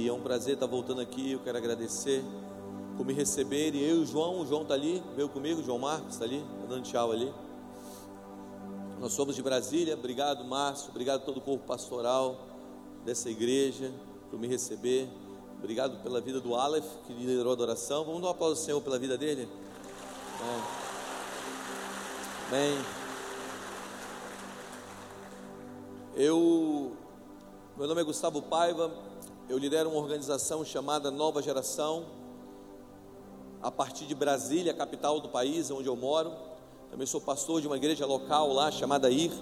E é um prazer estar voltando aqui. Eu quero agradecer por me receberem. Eu e o João, o João está ali, veio comigo, o João Marcos está ali, tá dando tchau ali. Nós somos de Brasília. Obrigado, Márcio. Obrigado todo o corpo pastoral dessa igreja por me receber. Obrigado pela vida do Aleph, que liderou a adoração. Vamos dar um aplauso ao Senhor pela vida dele. Bem. Eu, meu nome é Gustavo Paiva, eu lidero uma organização chamada Nova Geração, a partir de Brasília, capital do país, onde eu moro. Também sou pastor de uma igreja local lá chamada IR.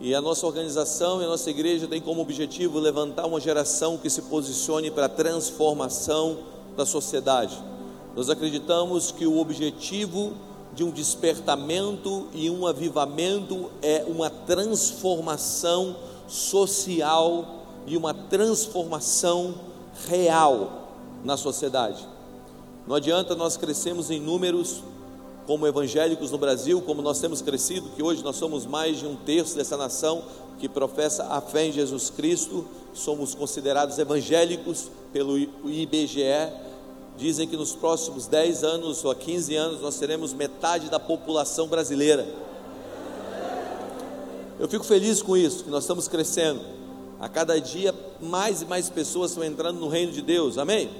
E a nossa organização e a nossa igreja tem como objetivo levantar uma geração que se posicione para a transformação da sociedade. Nós acreditamos que o objetivo de um despertamento e um avivamento é uma transformação social e uma transformação real na sociedade. Não adianta nós crescermos em números como evangélicos no Brasil, como nós temos crescido, que hoje nós somos mais de um terço dessa nação que professa a fé em Jesus Cristo, somos considerados evangélicos pelo IBGE. Dizem que nos próximos 10 anos ou 15 anos nós teremos metade da população brasileira. Eu fico feliz com isso, que nós estamos crescendo. A cada dia mais e mais pessoas estão entrando no reino de Deus. Amém?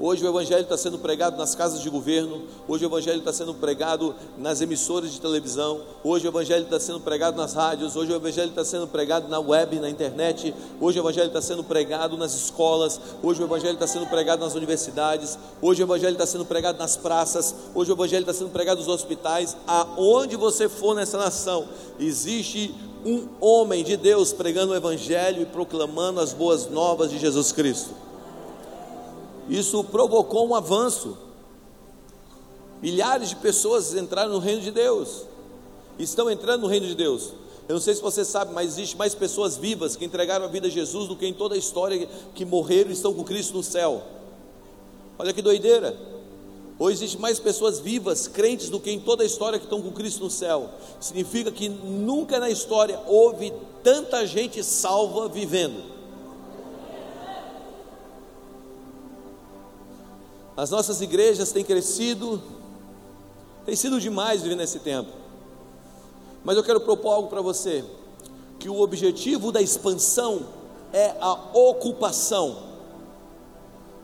Hoje o Evangelho está sendo pregado nas casas de governo, hoje o Evangelho está sendo pregado nas emissoras de televisão, hoje o Evangelho está sendo pregado nas rádios, hoje o Evangelho está sendo pregado na web, na internet, hoje o Evangelho está sendo pregado nas escolas, hoje o Evangelho está sendo pregado nas universidades, hoje o Evangelho está sendo pregado nas praças, hoje o Evangelho está sendo pregado nos hospitais, aonde você for nessa nação, existe um homem de Deus pregando o Evangelho e proclamando as boas novas de Jesus Cristo. Isso provocou um avanço. Milhares de pessoas entraram no reino de Deus. Estão entrando no reino de Deus. Eu não sei se você sabe, mas existe mais pessoas vivas que entregaram a vida a Jesus do que em toda a história que morreram e estão com Cristo no céu. Olha que doideira. Ou existe mais pessoas vivas, crentes, do que em toda a história que estão com Cristo no céu. Significa que nunca na história houve tanta gente salva vivendo. As nossas igrejas têm crescido, tem sido demais viver nesse tempo. Mas eu quero propor algo para você: que o objetivo da expansão é a ocupação.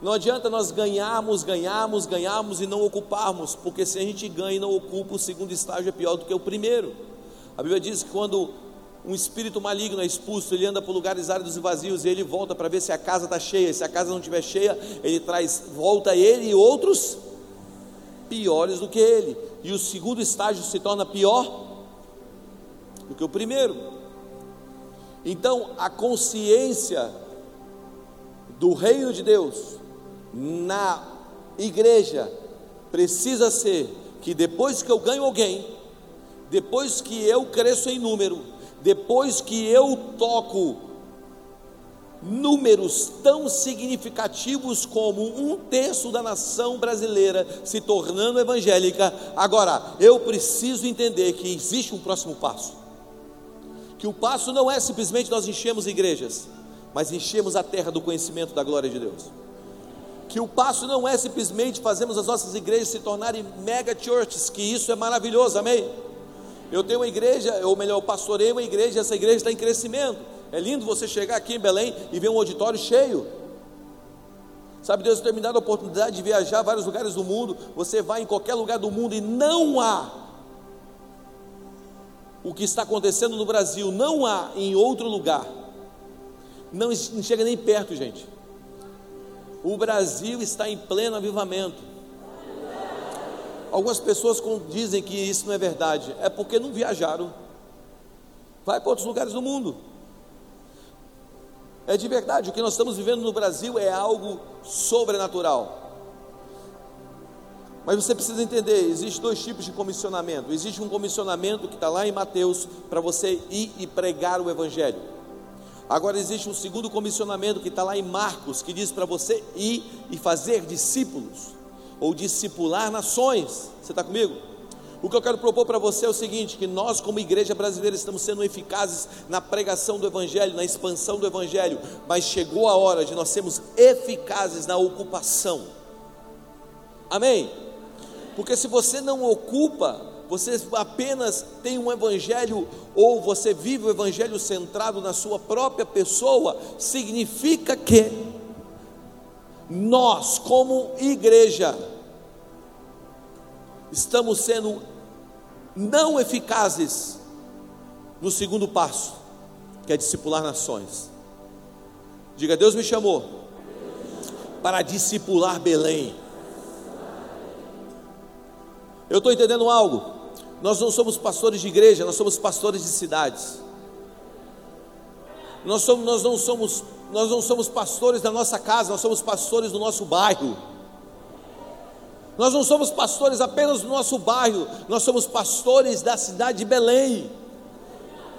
Não adianta nós ganharmos, ganharmos, ganharmos e não ocuparmos, porque se a gente ganha e não ocupa, o segundo estágio é pior do que o primeiro. A Bíblia diz que quando um espírito maligno é expulso, ele anda por lugares áridos e vazios e ele volta para ver se a casa está cheia. Se a casa não estiver cheia, ele traz, volta ele e outros piores do que ele. E o segundo estágio se torna pior do que o primeiro. Então, a consciência do reino de Deus na igreja precisa ser que depois que eu ganho alguém, depois que eu cresço em número, depois que eu toco números tão significativos como um terço da nação brasileira se tornando evangélica, agora eu preciso entender que existe um próximo passo. Que o passo não é simplesmente nós enchemos igrejas, mas enchemos a terra do conhecimento da glória de Deus. Que o passo não é simplesmente fazermos as nossas igrejas se tornarem mega churches, que isso é maravilhoso, amém? Eu tenho uma igreja, ou melhor, eu pastorei uma igreja, essa igreja está em crescimento. É lindo você chegar aqui em Belém e ver um auditório cheio. Sabe, Deus tem me dado a oportunidade de viajar a vários lugares do mundo. Você vai em qualquer lugar do mundo e não há o que está acontecendo no Brasil, não há em outro lugar. Não, não chega nem perto, gente. O Brasil está em pleno avivamento. Algumas pessoas dizem que isso não é verdade, é porque não viajaram. Vai para outros lugares do mundo. É de verdade, o que nós estamos vivendo no Brasil é algo sobrenatural. Mas você precisa entender: existem dois tipos de comissionamento. Existe um comissionamento que está lá em Mateus para você ir e pregar o Evangelho. Agora existe um segundo comissionamento que está lá em Marcos, que diz para você ir e fazer discípulos ou discipular nações. Você está comigo? O que eu quero propor para você é o seguinte: que nós, como igreja brasileira, estamos sendo eficazes na pregação do Evangelho, na expansão do Evangelho, mas chegou a hora de nós sermos eficazes na ocupação. Amém? Porque se você não ocupa, você apenas tem um evangelho ou você vive o evangelho centrado na sua própria pessoa, significa que nós, como igreja, estamos sendo não eficazes no segundo passo, que é discipular nações. Diga, Deus me chamou para discipular Belém. Eu estou entendendo algo. Nós não somos pastores de igreja, nós somos pastores de cidades. Nós, somos, nós, não somos, nós não somos pastores da nossa casa, nós somos pastores do nosso bairro. Nós não somos pastores apenas do nosso bairro, nós somos pastores da cidade de Belém,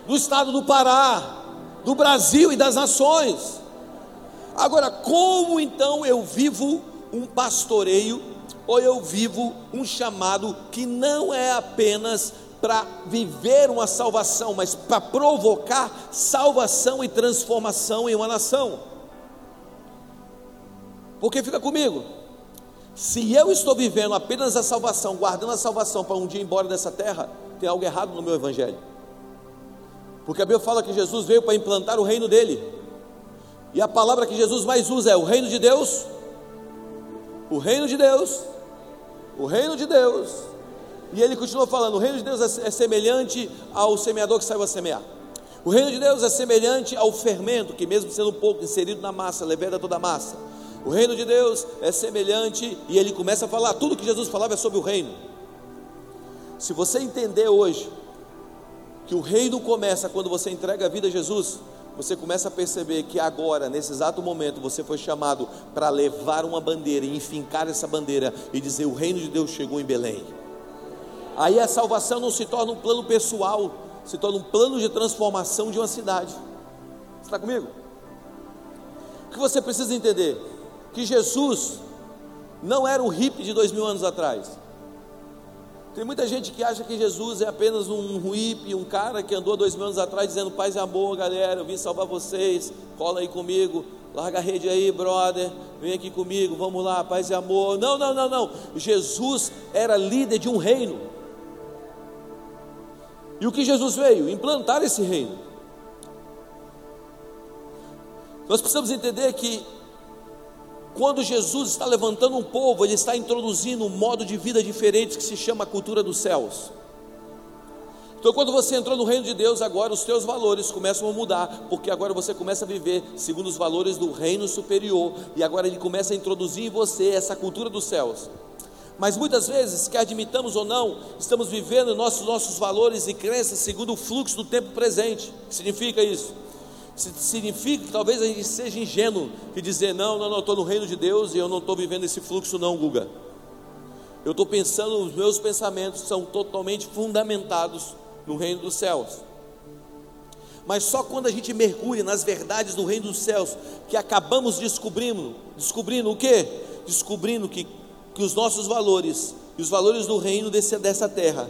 do estado do Pará, do Brasil e das nações. Agora, como então eu vivo um pastoreio, ou eu vivo um chamado que não é apenas para viver uma salvação, mas para provocar salvação e transformação em uma nação? Porque fica comigo, se eu estou vivendo apenas a salvação, guardando a salvação para um dia ir embora dessa terra, tem algo errado no meu evangelho. Porque a Bíblia fala que Jesus veio para implantar o reino dele. E a palavra que Jesus mais usa é o reino de Deus. O reino de Deus. O reino de Deus. E ele continua falando: o reino de Deus é, é semelhante ao semeador que saiu a semear. O reino de Deus é semelhante ao fermento, que mesmo sendo pouco inserido na massa, leveda toda a massa. O reino de Deus é semelhante, e ele começa a falar, tudo que Jesus falava é sobre o reino. Se você entender hoje que o reino começa quando você entrega a vida a Jesus, você começa a perceber que agora, nesse exato momento, você foi chamado para levar uma bandeira e enfincar essa bandeira e dizer: O reino de Deus chegou em Belém. Aí a salvação não se torna um plano pessoal, se torna um plano de transformação de uma cidade. Está comigo? O que você precisa entender? Que Jesus não era o hippie de dois mil anos atrás. Tem muita gente que acha que Jesus é apenas um hippie, um cara que andou dois mil anos atrás dizendo paz e amor, galera, eu vim salvar vocês, cola aí comigo, larga a rede aí, brother, vem aqui comigo, vamos lá, paz e amor. Não, não, não, não. Jesus era líder de um reino. E o que Jesus veio? Implantar esse reino. Nós precisamos entender que quando Jesus está levantando um povo, ele está introduzindo um modo de vida diferente que se chama a cultura dos céus. Então, quando você entrou no reino de Deus, agora os teus valores começam a mudar, porque agora você começa a viver segundo os valores do reino superior, e agora ele começa a introduzir em você essa cultura dos céus. Mas muitas vezes, quer admitamos ou não, estamos vivendo nossos, nossos valores e crenças segundo o fluxo do tempo presente. O que significa isso? Significa que talvez a gente seja ingênuo de dizer: não, não, não, estou no reino de Deus e eu não estou vivendo esse fluxo, não, Guga. Eu estou pensando, os meus pensamentos são totalmente fundamentados no reino dos céus. Mas só quando a gente mergulha nas verdades do reino dos céus, que acabamos descobrindo, descobrindo o que? Descobrindo que, que os nossos valores e os valores do reino desse, dessa terra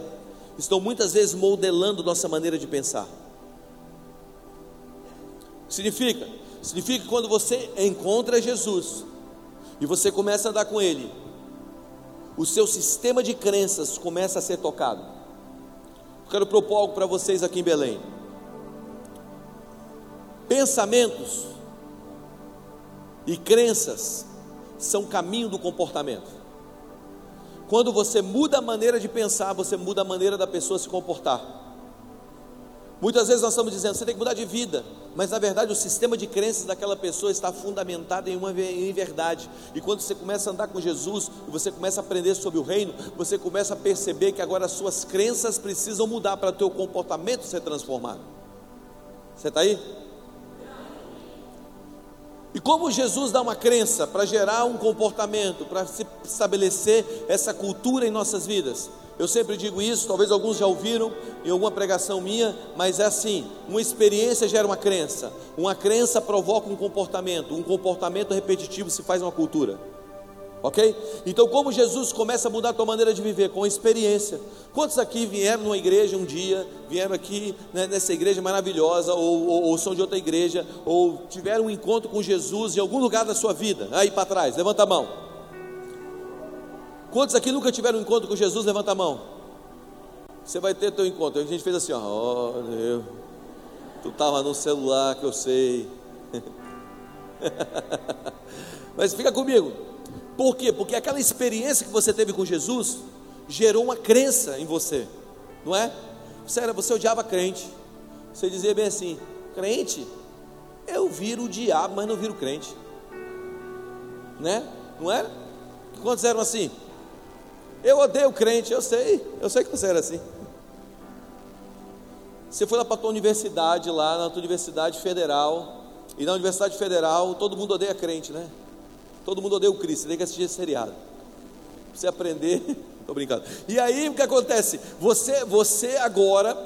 estão muitas vezes modelando nossa maneira de pensar. Significa? Significa que quando você encontra Jesus e você começa a andar com Ele, o seu sistema de crenças começa a ser tocado. Eu quero propor algo para vocês aqui em Belém. Pensamentos e crenças são caminho do comportamento. Quando você muda a maneira de pensar, você muda a maneira da pessoa se comportar. Muitas vezes nós estamos dizendo, você tem que mudar de vida, mas na verdade o sistema de crenças daquela pessoa está fundamentado em uma em verdade. E quando você começa a andar com Jesus, e você começa a aprender sobre o reino, você começa a perceber que agora as suas crenças precisam mudar para o teu comportamento ser transformado. Você está aí? E como Jesus dá uma crença para gerar um comportamento, para se estabelecer essa cultura em nossas vidas? Eu sempre digo isso, talvez alguns já ouviram em alguma pregação minha, mas é assim: uma experiência gera uma crença, uma crença provoca um comportamento, um comportamento repetitivo se faz uma cultura. Ok? Então, como Jesus começa a mudar a tua maneira de viver? Com experiência. Quantos aqui vieram numa igreja um dia, vieram aqui né, nessa igreja maravilhosa, ou, ou, ou, são de outra igreja, ou tiveram um encontro com Jesus em algum lugar da sua vida? Aí para trás, levanta a mão. Quantos aqui nunca tiveram um encontro com Jesus? Levanta a mão. Você vai ter teu encontro. A gente fez assim, ó, oh, Deus, tu estava no celular que eu sei. Mas fica comigo. Por quê? Porque aquela experiência que você teve com Jesus gerou uma crença em você, não é? Você, era, você odiava crente, você dizia bem assim: crente, eu viro o diabo, mas não viro crente, né? Não é? Quantos eram assim? Eu odeio crente, eu sei, eu sei que você era assim. Você foi lá para a tua universidade, lá na tua universidade federal, e na universidade federal todo mundo odeia crente, né? Todo mundo odeia o Cristo, você tem que assistir esse seriado. Você aprender. Estou brincando. E aí o que acontece? Você, você agora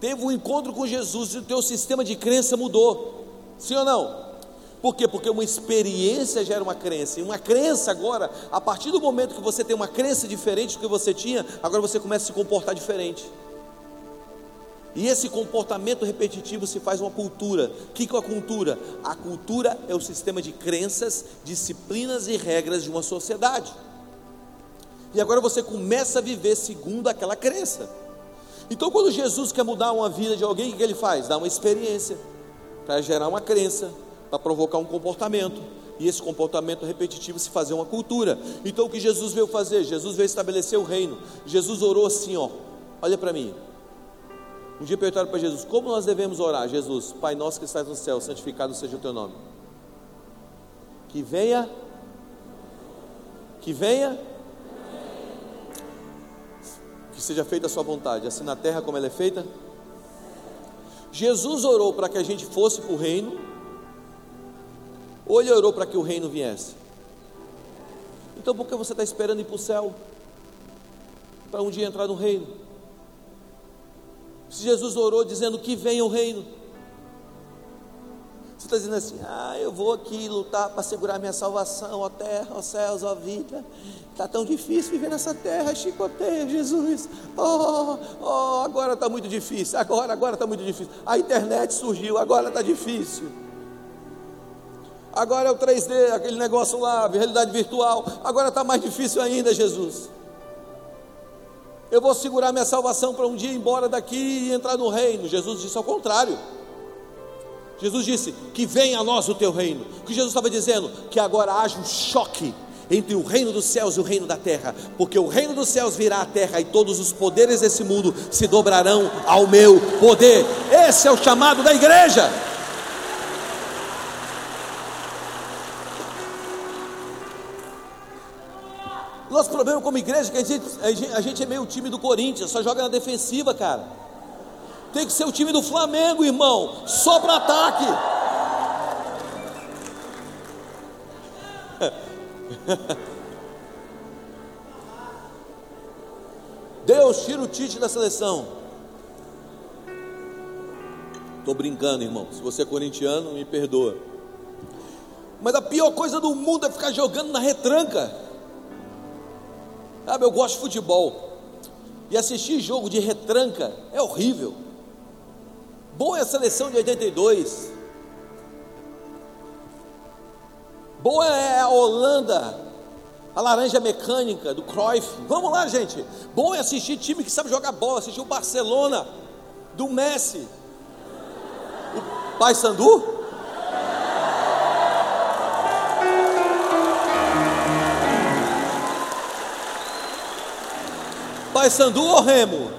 teve um encontro com Jesus e o teu sistema de crença mudou. Sim ou não? Por quê? Porque uma experiência gera uma crença. E uma crença agora, a partir do momento que você tem uma crença diferente do que você tinha, agora você começa a se comportar diferente. E esse comportamento repetitivo se faz uma cultura. O que é a cultura? A cultura é o sistema de crenças, disciplinas e regras de uma sociedade. E agora você começa a viver segundo aquela crença. Então, quando Jesus quer mudar uma vida de alguém, o que ele faz? Dá uma experiência para gerar uma crença, para provocar um comportamento. E esse comportamento repetitivo se fazer uma cultura. Então, o que Jesus veio fazer? Jesus veio estabelecer o reino. Jesus orou assim, ó. Olha para mim. Um dia perguntaram para Jesus: Como nós devemos orar? Jesus, Pai nosso que estás no céu, santificado seja o teu nome. Que venha, que venha, que seja feita a sua vontade, assim na terra como ela é feita. Jesus orou para que a gente fosse para o reino, ou ele orou para que o reino viesse? Então por que você está esperando ir para o céu? Para um dia entrar no reino? Se Jesus orou dizendo que venha o reino. Você está dizendo assim, ah, eu vou aqui lutar para segurar minha salvação, ó terra, ó céus, ó vida. Está tão difícil viver nessa terra, chicoteia, Jesus. Oh, oh, agora está muito difícil, agora, agora está muito difícil. A internet surgiu, agora está difícil. Agora é o 3D, aquele negócio lá, realidade virtual. Agora está mais difícil ainda, Jesus eu vou segurar minha salvação para um dia ir embora daqui e entrar no reino. Jesus disse ao contrário. Jesus disse que venha a nós o teu reino. O que Jesus estava dizendo? Que agora haja um choque entre o reino dos céus e o reino da terra, porque o reino dos céus virá à terra e todos os poderes desse mundo se dobrarão ao meu poder. Esse é o chamado da igreja. Problema como igreja é que a gente, a gente, é meio o time do Corinthians, só joga na defensiva, cara. Tem que ser o time do Flamengo, irmão, só para ataque. Deus tira o Tite da seleção. Estou brincando, irmão. Se você é corintiano, me perdoa. Mas a pior coisa do mundo é ficar jogando na retranca. Sabe, eu gosto de futebol. E assistir jogo de retranca é horrível. Boa é a seleção de 82. Boa é a Holanda, a laranja mecânica do Cruyff. Vamos lá, gente. Bom é assistir time que sabe jogar bola, assistir o Barcelona do Messi. O Paysandu? Sandu ou Remo?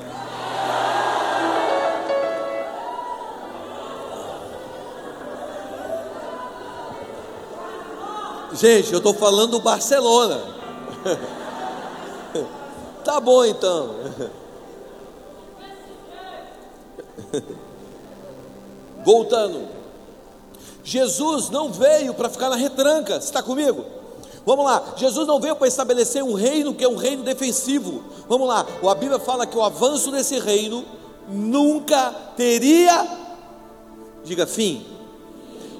Gente, eu estou falando do Barcelona. tá bom então. Voltando. Jesus não veio para ficar na retranca. Você está comigo? Vamos lá, Jesus não veio para estabelecer um reino que é um reino defensivo. Vamos lá, a Bíblia fala que o avanço desse reino nunca teria, diga fim.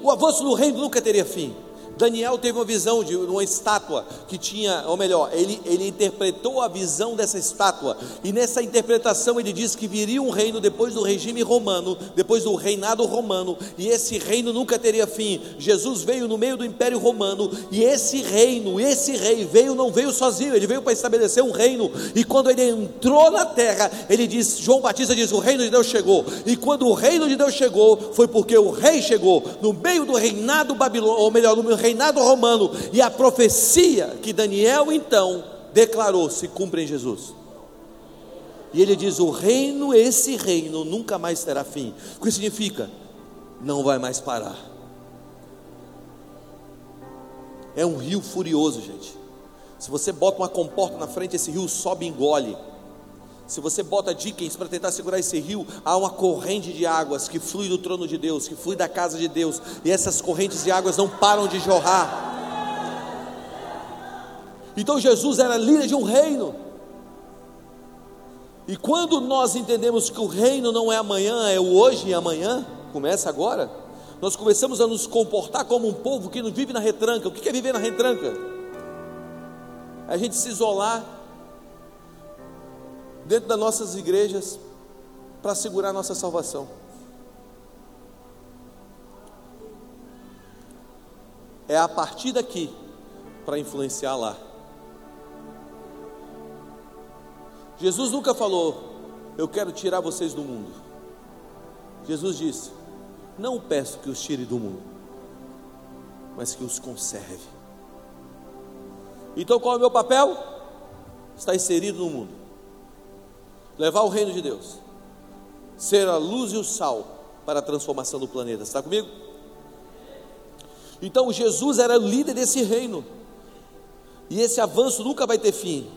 O avanço do reino nunca teria fim. Daniel teve uma visão de uma estátua que tinha, ou melhor, ele, ele interpretou a visão dessa estátua, e nessa interpretação ele diz que viria um reino depois do regime romano, depois do reinado romano, e esse reino nunca teria fim. Jesus veio no meio do império romano, e esse reino, esse rei veio, não veio sozinho, ele veio para estabelecer um reino, e quando ele entrou na terra, ele diz: João Batista diz: o reino de Deus chegou, e quando o reino de Deus chegou, foi porque o rei chegou, no meio do reinado babilônico, ou melhor, no reinado romano, e a profecia que Daniel então declarou se cumpre em Jesus. E ele diz: o reino, esse reino, nunca mais terá fim. O que significa? Não vai mais parar. É um rio furioso, gente. Se você bota uma comporta na frente, esse rio sobe e engole. Se você bota Dickens para tentar segurar esse rio, há uma corrente de águas que flui do trono de Deus, que flui da casa de Deus, e essas correntes de águas não param de jorrar. Então Jesus era líder de um reino. E quando nós entendemos que o reino não é amanhã, é o hoje e amanhã, começa agora, nós começamos a nos comportar como um povo que não vive na retranca. O que é viver na retranca? É a gente se isolar dentro das nossas igrejas para segurar a nossa salvação. É a partir daqui para influenciar lá. Jesus nunca falou, eu quero tirar vocês do mundo. Jesus disse, não peço que os tire do mundo, mas que os conserve. Então qual é o meu papel? Está inserido no mundo levar o reino de Deus, ser a luz e o sal para a transformação do planeta. Está comigo? Então Jesus era o líder desse reino, e esse avanço nunca vai ter fim.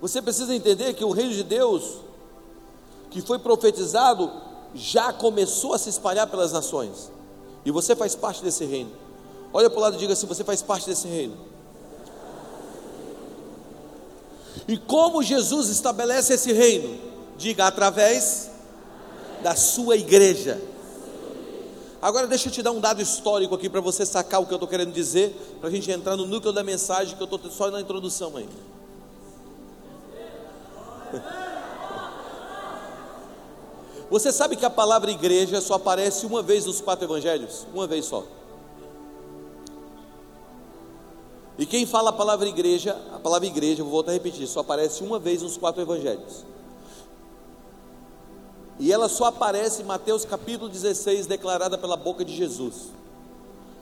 Você precisa entender que o reino de Deus, que foi profetizado, já começou a se espalhar pelas nações, e você faz parte desse reino. Olha para o lado e diga assim: você faz parte desse reino. E como Jesus estabelece esse reino? Diga através da sua igreja. Agora deixa eu te dar um dado histórico aqui para você sacar o que eu estou querendo dizer, para a gente entrar no núcleo da mensagem que eu estou só na introdução ainda. Você sabe que a palavra igreja só aparece uma vez nos quatro evangelhos? Uma vez só. E quem fala a palavra igreja, a palavra igreja, vou voltar a repetir, só aparece uma vez nos quatro evangelhos. E ela só aparece em Mateus capítulo 16, declarada pela boca de Jesus.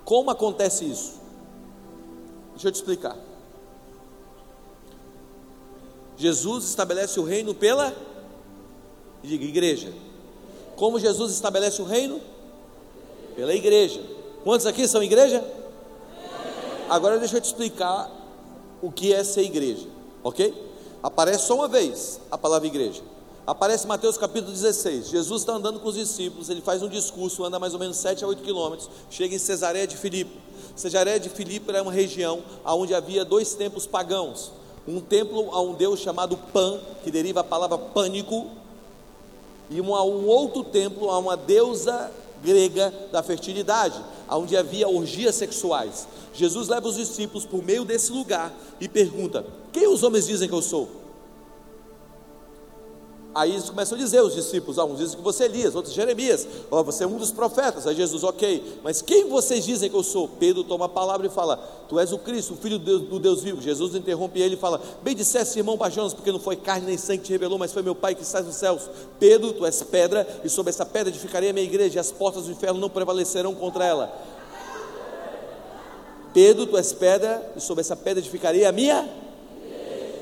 Como acontece isso? Deixa eu te explicar. Jesus estabelece o reino pela igreja. Como Jesus estabelece o reino? Pela igreja. Quantos aqui são igreja? Agora deixa eu te explicar o que é ser igreja, ok? Aparece só uma vez a palavra igreja. Aparece Mateus capítulo 16. Jesus está andando com os discípulos, ele faz um discurso, anda mais ou menos 7 a 8 quilômetros, chega em Cesareia de Filipe. Cesareia de Filipe era uma região onde havia dois templos pagãos. Um templo a um deus chamado Pan, que deriva a palavra pânico, e um, um outro templo a uma deusa grega da fertilidade, onde havia orgias sexuais. Jesus leva os discípulos por meio desse lugar e pergunta: Quem os homens dizem que eu sou? Aí eles começam a dizer, os discípulos, ah, uns dizem que você é Elias, outros Jeremias, oh, você é um dos profetas. Aí Jesus, ok, mas quem vocês dizem que eu sou? Pedro toma a palavra e fala, tu és o Cristo, o Filho do Deus, do Deus vivo. Jesus interrompe ele e fala, bem disseste, irmão Bajonas, porque não foi carne nem sangue que te revelou, mas foi meu Pai que está nos céus. Pedro, tu és pedra, e sobre essa pedra edificarei a minha igreja, e as portas do inferno não prevalecerão contra ela. Pedro, tu és pedra, e sobre essa pedra edificarei a minha.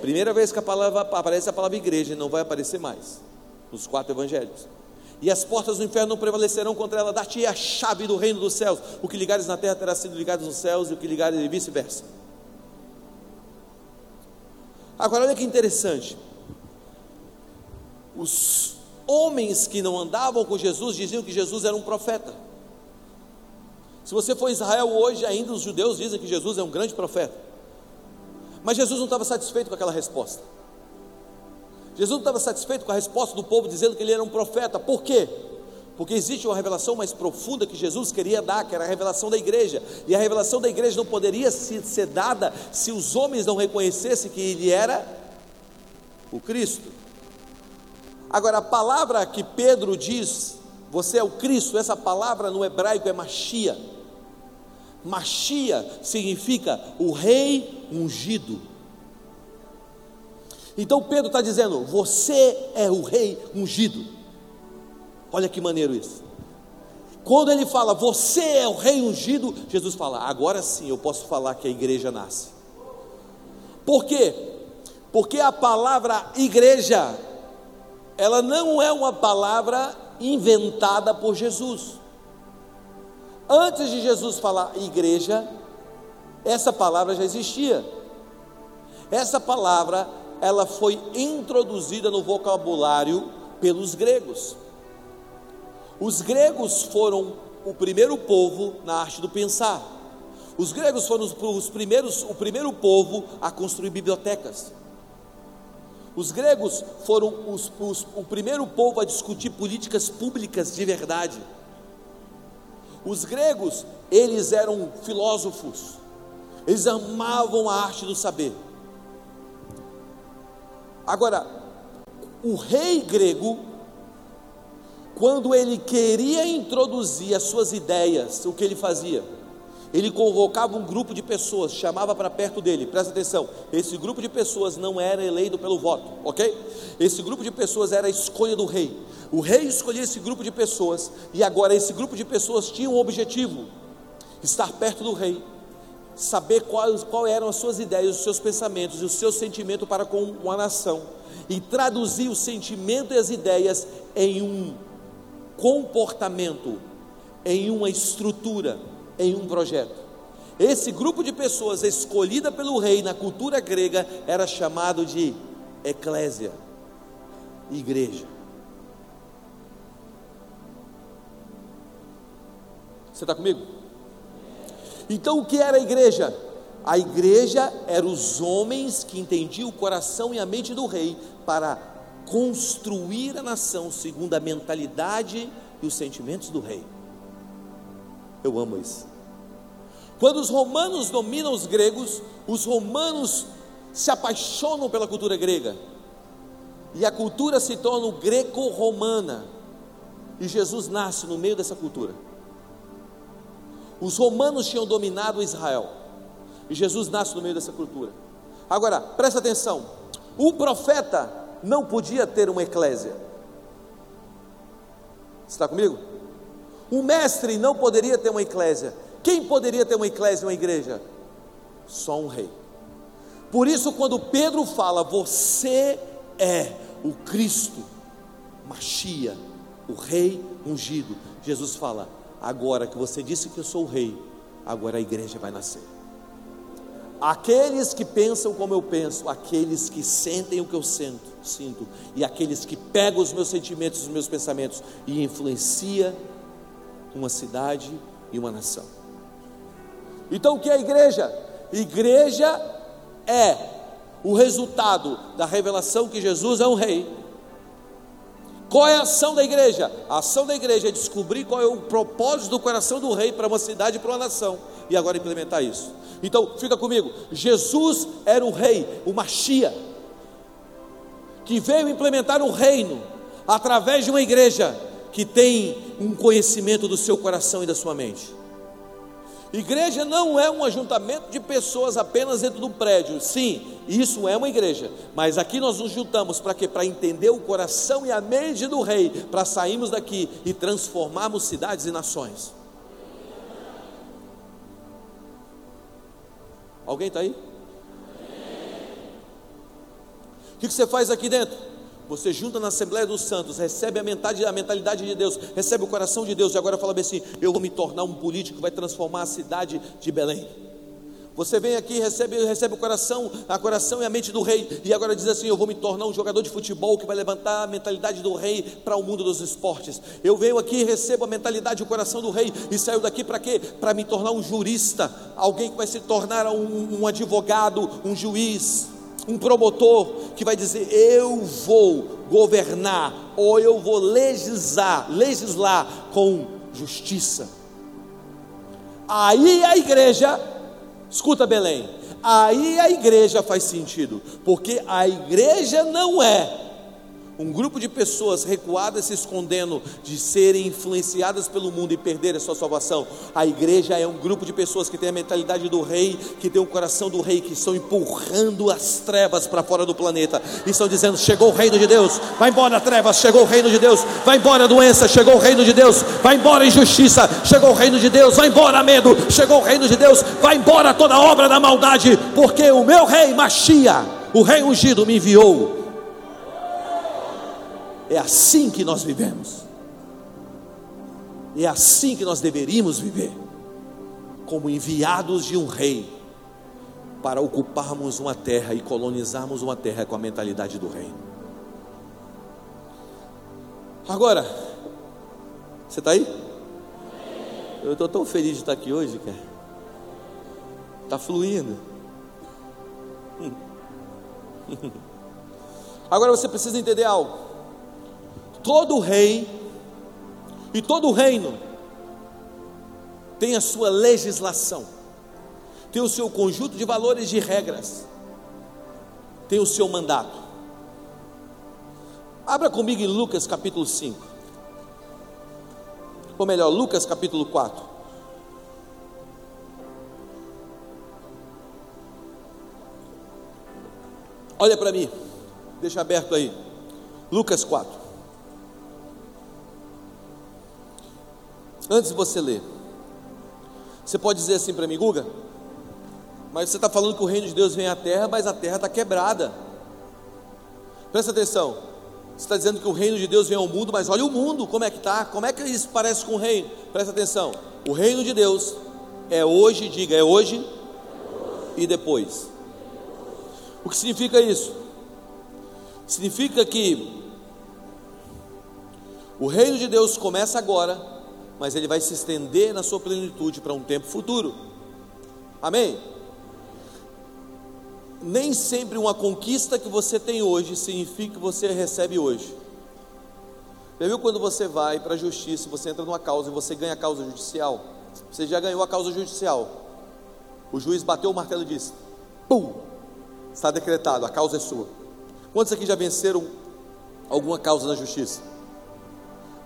Primeira vez que a palavra aparece a palavra igreja, não vai aparecer mais nos quatro evangelhos. E as portas do inferno não prevalecerão contra ela, dar-te a chave do reino dos céus. O que ligares na terra terá sido ligado nos céus, e o que ligares e vice-versa. Agora, olha que interessante. Os homens que não andavam com Jesus diziam que Jesus era um profeta. Se você for Israel hoje, ainda os judeus dizem que Jesus é um grande profeta. Mas Jesus não estava satisfeito com aquela resposta. Jesus não estava satisfeito com a resposta do povo dizendo que ele era um profeta. Por quê? Porque existe uma revelação mais profunda que Jesus queria dar, que era a revelação da igreja. E a revelação da igreja não poderia ser dada se os homens não reconhecessem que ele era o Cristo. Agora, a palavra que Pedro diz, você é o Cristo, essa palavra no hebraico é Machia. Machia significa o rei ungido. Então Pedro está dizendo: Você é o rei ungido. Olha que maneiro isso. Quando ele fala, Você é o rei ungido, Jesus fala: Agora sim eu posso falar que a igreja nasce. Por quê? Porque a palavra igreja, ela não é uma palavra inventada por Jesus. Antes de Jesus falar igreja, essa palavra já existia. Essa palavra ela foi introduzida no vocabulário pelos gregos. Os gregos foram o primeiro povo na arte do pensar. Os gregos foram os, os primeiros, o primeiro povo a construir bibliotecas. Os gregos foram os, os, o primeiro povo a discutir políticas públicas de verdade. Os gregos, eles eram filósofos, eles amavam a arte do saber. Agora, o rei grego, quando ele queria introduzir as suas ideias, o que ele fazia? Ele convocava um grupo de pessoas, chamava para perto dele, presta atenção, esse grupo de pessoas não era eleito pelo voto, ok? Esse grupo de pessoas era a escolha do rei. O rei escolhia esse grupo de pessoas, e agora esse grupo de pessoas tinha um objetivo: estar perto do rei, saber quais qual eram as suas ideias, os seus pensamentos e o seu sentimento para com uma nação, e traduzir o sentimento e as ideias em um comportamento, em uma estrutura, em um projeto. Esse grupo de pessoas escolhida pelo rei na cultura grega era chamado de eclésia, igreja. Você está comigo? Então o que era a igreja? A igreja eram os homens que entendiam o coração e a mente do rei para construir a nação segundo a mentalidade e os sentimentos do rei. Eu amo isso. Quando os romanos dominam os gregos, os romanos se apaixonam pela cultura grega. E a cultura se torna greco-romana. E Jesus nasce no meio dessa cultura. Os romanos tinham dominado Israel. E Jesus nasce no meio dessa cultura. Agora, presta atenção: o profeta não podia ter uma eclésia. Está comigo? O mestre não poderia ter uma eclésia. Quem poderia ter uma eclésia, uma igreja? Só um rei. Por isso, quando Pedro fala, você é o Cristo, Machia, o rei ungido, Jesus fala, Agora que você disse que eu sou o rei, agora a igreja vai nascer. Aqueles que pensam como eu penso, aqueles que sentem o que eu sinto, sinto, e aqueles que pegam os meus sentimentos, os meus pensamentos e influencia uma cidade e uma nação. Então o que é igreja? Igreja é o resultado da revelação que Jesus é um rei qual é a ação da igreja? A ação da igreja é descobrir qual é o propósito do coração do rei para uma cidade e para uma nação, e agora implementar isso. Então, fica comigo: Jesus era o rei, o Machia, que veio implementar o reino através de uma igreja que tem um conhecimento do seu coração e da sua mente. Igreja não é um ajuntamento de pessoas apenas dentro do prédio. Sim, isso é uma igreja. Mas aqui nós nos juntamos para quê? Para entender o coração e a mente do rei, para sairmos daqui e transformarmos cidades e nações. Alguém está aí? O que você faz aqui dentro? Você junta na Assembleia dos Santos, recebe a mentalidade, a mentalidade de Deus, recebe o coração de Deus, e agora fala bem assim: eu vou me tornar um político que vai transformar a cidade de Belém. Você vem aqui, recebe, recebe o coração, a coração e a mente do rei, e agora diz assim: Eu vou me tornar um jogador de futebol que vai levantar a mentalidade do rei para o mundo dos esportes. Eu venho aqui, recebo a mentalidade e o coração do rei, e saio daqui para quê? Para me tornar um jurista, alguém que vai se tornar um, um advogado, um juiz um promotor que vai dizer: Eu vou governar, ou eu vou legislar, legislar com justiça. Aí a igreja, escuta Belém, aí a igreja faz sentido, porque a igreja não é um grupo de pessoas recuadas se escondendo de serem influenciadas pelo mundo e perderem a sua salvação. A igreja é um grupo de pessoas que tem a mentalidade do rei, que tem o coração do rei, que estão empurrando as trevas para fora do planeta e estão dizendo: chegou o reino de Deus, vai embora trevas, chegou o reino de Deus, vai embora doença, chegou o reino de Deus, vai embora injustiça, chegou o reino de Deus, vai embora medo, chegou o reino de Deus, vai embora toda obra da maldade, porque o meu rei Machia, o rei ungido, me enviou é assim que nós vivemos. É assim que nós deveríamos viver, como enviados de um rei, para ocuparmos uma terra e colonizarmos uma terra com a mentalidade do reino. Agora, você está aí? Eu estou tão feliz de estar aqui hoje, cara. Está fluindo. Agora você precisa entender algo todo rei e todo reino tem a sua legislação, tem o seu conjunto de valores e de regras, tem o seu mandato. Abra comigo em Lucas capítulo 5. Ou melhor, Lucas capítulo 4. Olha para mim, deixa aberto aí. Lucas 4. Antes de você ler, você pode dizer assim para mim, Guga, mas você está falando que o reino de Deus vem à terra, mas a terra está quebrada. Presta atenção, você está dizendo que o reino de Deus vem ao mundo, mas olha o mundo, como é que está? Como é que isso parece com o reino? Presta atenção, o reino de Deus é hoje, diga, é hoje e depois. O que significa isso? Significa que o reino de Deus começa agora mas ele vai se estender na sua plenitude para um tempo futuro. Amém? Nem sempre uma conquista que você tem hoje significa que você recebe hoje. Já viu quando você vai para a justiça, você entra numa causa e você ganha a causa judicial? Você já ganhou a causa judicial. O juiz bateu o martelo e disse: Pum! Está decretado, a causa é sua. Quantos aqui já venceram alguma causa na justiça?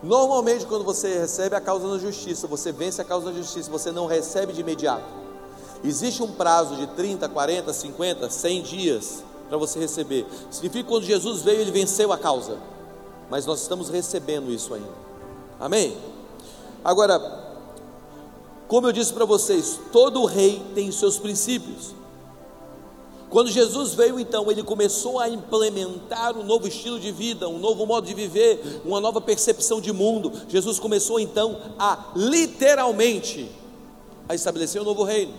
Normalmente, quando você recebe a causa na justiça, você vence a causa na justiça, você não recebe de imediato. Existe um prazo de 30, 40, 50, 100 dias para você receber. Significa que quando Jesus veio, ele venceu a causa. Mas nós estamos recebendo isso ainda. Amém? Agora, como eu disse para vocês, todo rei tem seus princípios. Quando Jesus veio, então, ele começou a implementar um novo estilo de vida, um novo modo de viver, uma nova percepção de mundo. Jesus começou então a literalmente a estabelecer um novo reino.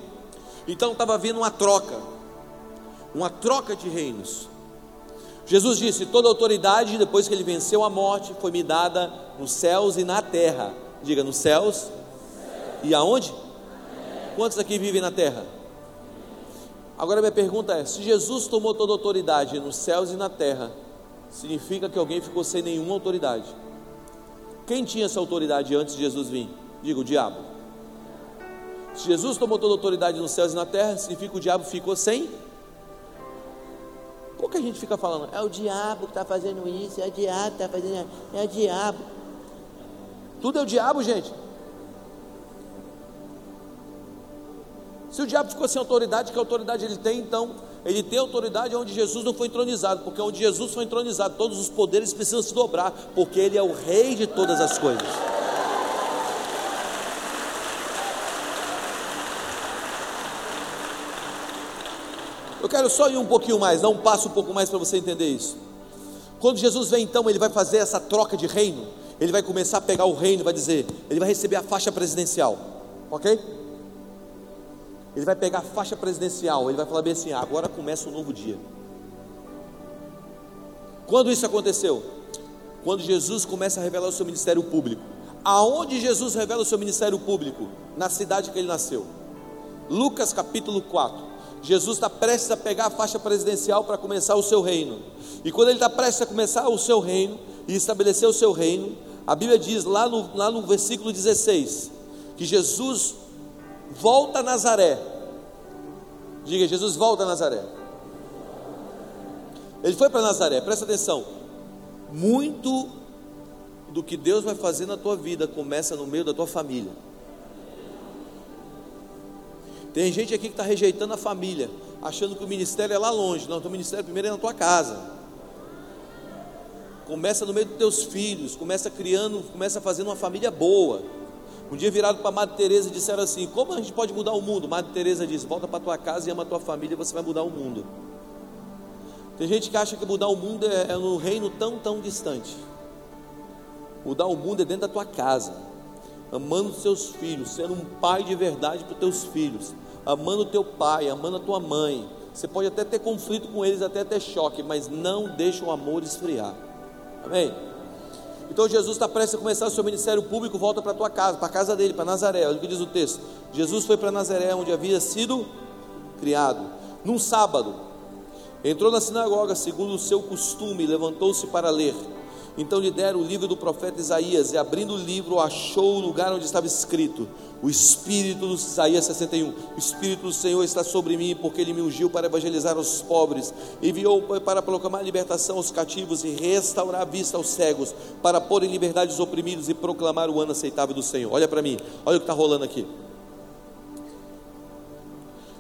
Então estava vindo uma troca, uma troca de reinos. Jesus disse: toda autoridade, depois que ele venceu a morte, foi me dada nos céus e na terra. Diga, nos céus e aonde? Quantos aqui vivem na terra? Agora minha pergunta é: se Jesus tomou toda a autoridade nos céus e na terra, significa que alguém ficou sem nenhuma autoridade? Quem tinha essa autoridade antes de Jesus vir? Diga o diabo. Se Jesus tomou toda a autoridade nos céus e na terra, significa que o diabo ficou sem? Por que a gente fica falando? É o diabo que está fazendo isso, é o diabo que está fazendo é o diabo. Tudo é o diabo, gente. Se o diabo ficou sem autoridade, que autoridade ele tem, então ele tem autoridade onde Jesus não foi entronizado, porque onde Jesus foi entronizado, todos os poderes precisam se dobrar, porque ele é o rei de todas as coisas. Eu quero só ir um pouquinho mais, dar um passo um pouco mais para você entender isso. Quando Jesus vem, então, ele vai fazer essa troca de reino. Ele vai começar a pegar o reino, vai dizer, ele vai receber a faixa presidencial, ok? Ele vai pegar a faixa presidencial, ele vai falar bem assim: ah, agora começa um novo dia. Quando isso aconteceu? Quando Jesus começa a revelar o seu ministério público. Aonde Jesus revela o seu ministério público? Na cidade que ele nasceu. Lucas capítulo 4. Jesus está prestes a pegar a faixa presidencial para começar o seu reino. E quando ele está prestes a começar o seu reino e estabelecer o seu reino, a Bíblia diz lá no, lá no versículo 16 que Jesus volta a Nazaré. Diga, Jesus volta a Nazaré. Ele foi para Nazaré, presta atenção. Muito do que Deus vai fazer na tua vida começa no meio da tua família. Tem gente aqui que está rejeitando a família, achando que o ministério é lá longe. Não, o ministério primeiro é na tua casa. Começa no meio dos teus filhos, começa criando, começa fazendo uma família boa. Um dia virado para Madre Teresa disseram assim: Como a gente pode mudar o mundo? Madre Teresa disse: Volta para tua casa e ama tua família, você vai mudar o mundo. Tem gente que acha que mudar o mundo é, é reino tão, tão distante. Mudar o mundo é dentro da tua casa, amando os teus filhos, sendo um pai de verdade para os teus filhos, amando o teu pai, amando a tua mãe. Você pode até ter conflito com eles, até ter choque, mas não deixa o amor esfriar. Amém? Então Jesus está prestes a começar o seu ministério público, volta para a tua casa, para a casa dele, para Nazaré. Olha o que diz o texto. Jesus foi para Nazaré, onde havia sido criado. Num sábado, entrou na sinagoga, segundo o seu costume, levantou-se para ler. Então lhe deram o livro do profeta Isaías, e abrindo o livro, achou o lugar onde estava escrito: O Espírito do Isaías 61, o Espírito do Senhor está sobre mim, porque ele me ungiu para evangelizar os pobres, enviou para proclamar libertação aos cativos e restaurar a vista aos cegos, para pôr em liberdade os oprimidos e proclamar o ano aceitável do Senhor. Olha para mim, olha o que está rolando aqui.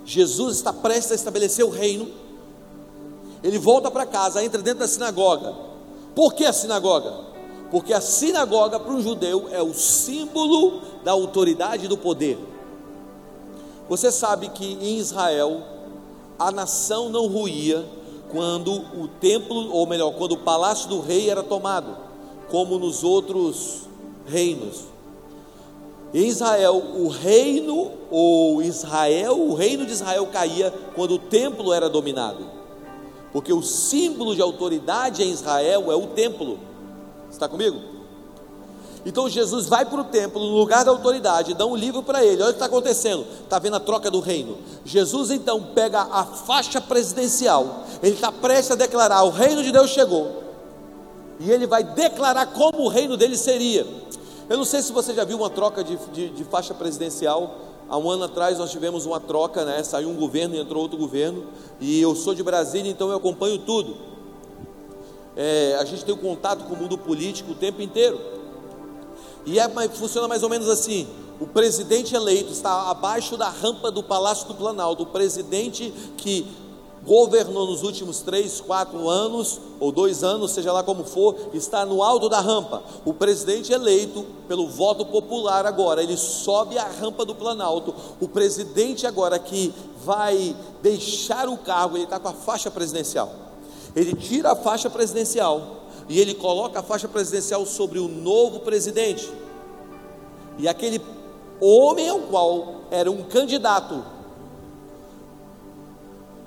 Jesus está prestes a estabelecer o reino, ele volta para casa, entra dentro da sinagoga por que a sinagoga? Porque a sinagoga para um judeu é o símbolo da autoridade e do poder. Você sabe que em Israel a nação não ruía quando o templo, ou melhor, quando o palácio do rei era tomado, como nos outros reinos. Em Israel, o reino, ou Israel, o reino de Israel caía quando o templo era dominado porque o símbolo de autoridade em Israel é o templo. Está comigo? Então Jesus vai para o templo, no lugar da autoridade, dá um livro para ele. Olha o que está acontecendo. Está vendo a troca do reino. Jesus então pega a faixa presidencial. Ele está prestes a declarar: o reino de Deus chegou. E ele vai declarar como o reino dele seria. Eu não sei se você já viu uma troca de, de, de faixa presidencial Há um ano atrás nós tivemos uma troca, né? Saiu um governo e entrou outro governo. E eu sou de Brasília, então eu acompanho tudo. É, a gente tem um contato com o mundo político o tempo inteiro. E é, funciona mais ou menos assim: o presidente eleito está abaixo da rampa do Palácio do Planalto. O presidente que governou nos últimos três, quatro anos, ou dois anos, seja lá como for, está no alto da rampa. O presidente eleito pelo voto popular agora, ele sobe a rampa do Planalto. O presidente agora que vai deixar o cargo, ele está com a faixa presidencial. Ele tira a faixa presidencial e ele coloca a faixa presidencial sobre o novo presidente. E aquele homem ao qual era um candidato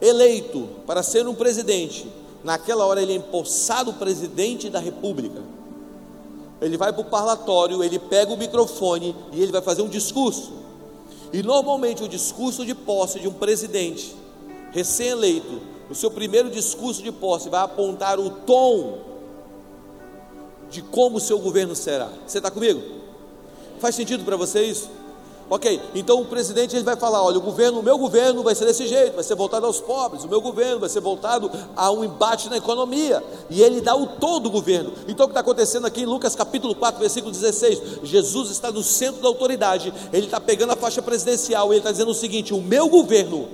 eleito para ser um presidente, naquela hora ele é empossado presidente da república. Ele vai para o parlatório, ele pega o microfone e ele vai fazer um discurso. E normalmente o discurso de posse de um presidente recém-eleito, o seu primeiro discurso de posse vai apontar o tom de como o seu governo será. Você está comigo? Faz sentido para você isso? Ok, então o presidente ele vai falar: olha, o governo, o meu governo vai ser desse jeito, vai ser voltado aos pobres, o meu governo vai ser voltado a um embate na economia, e ele dá o tom do governo. Então o que está acontecendo aqui em Lucas capítulo 4, versículo 16: Jesus está no centro da autoridade, ele está pegando a faixa presidencial, e ele está dizendo o seguinte: o meu governo,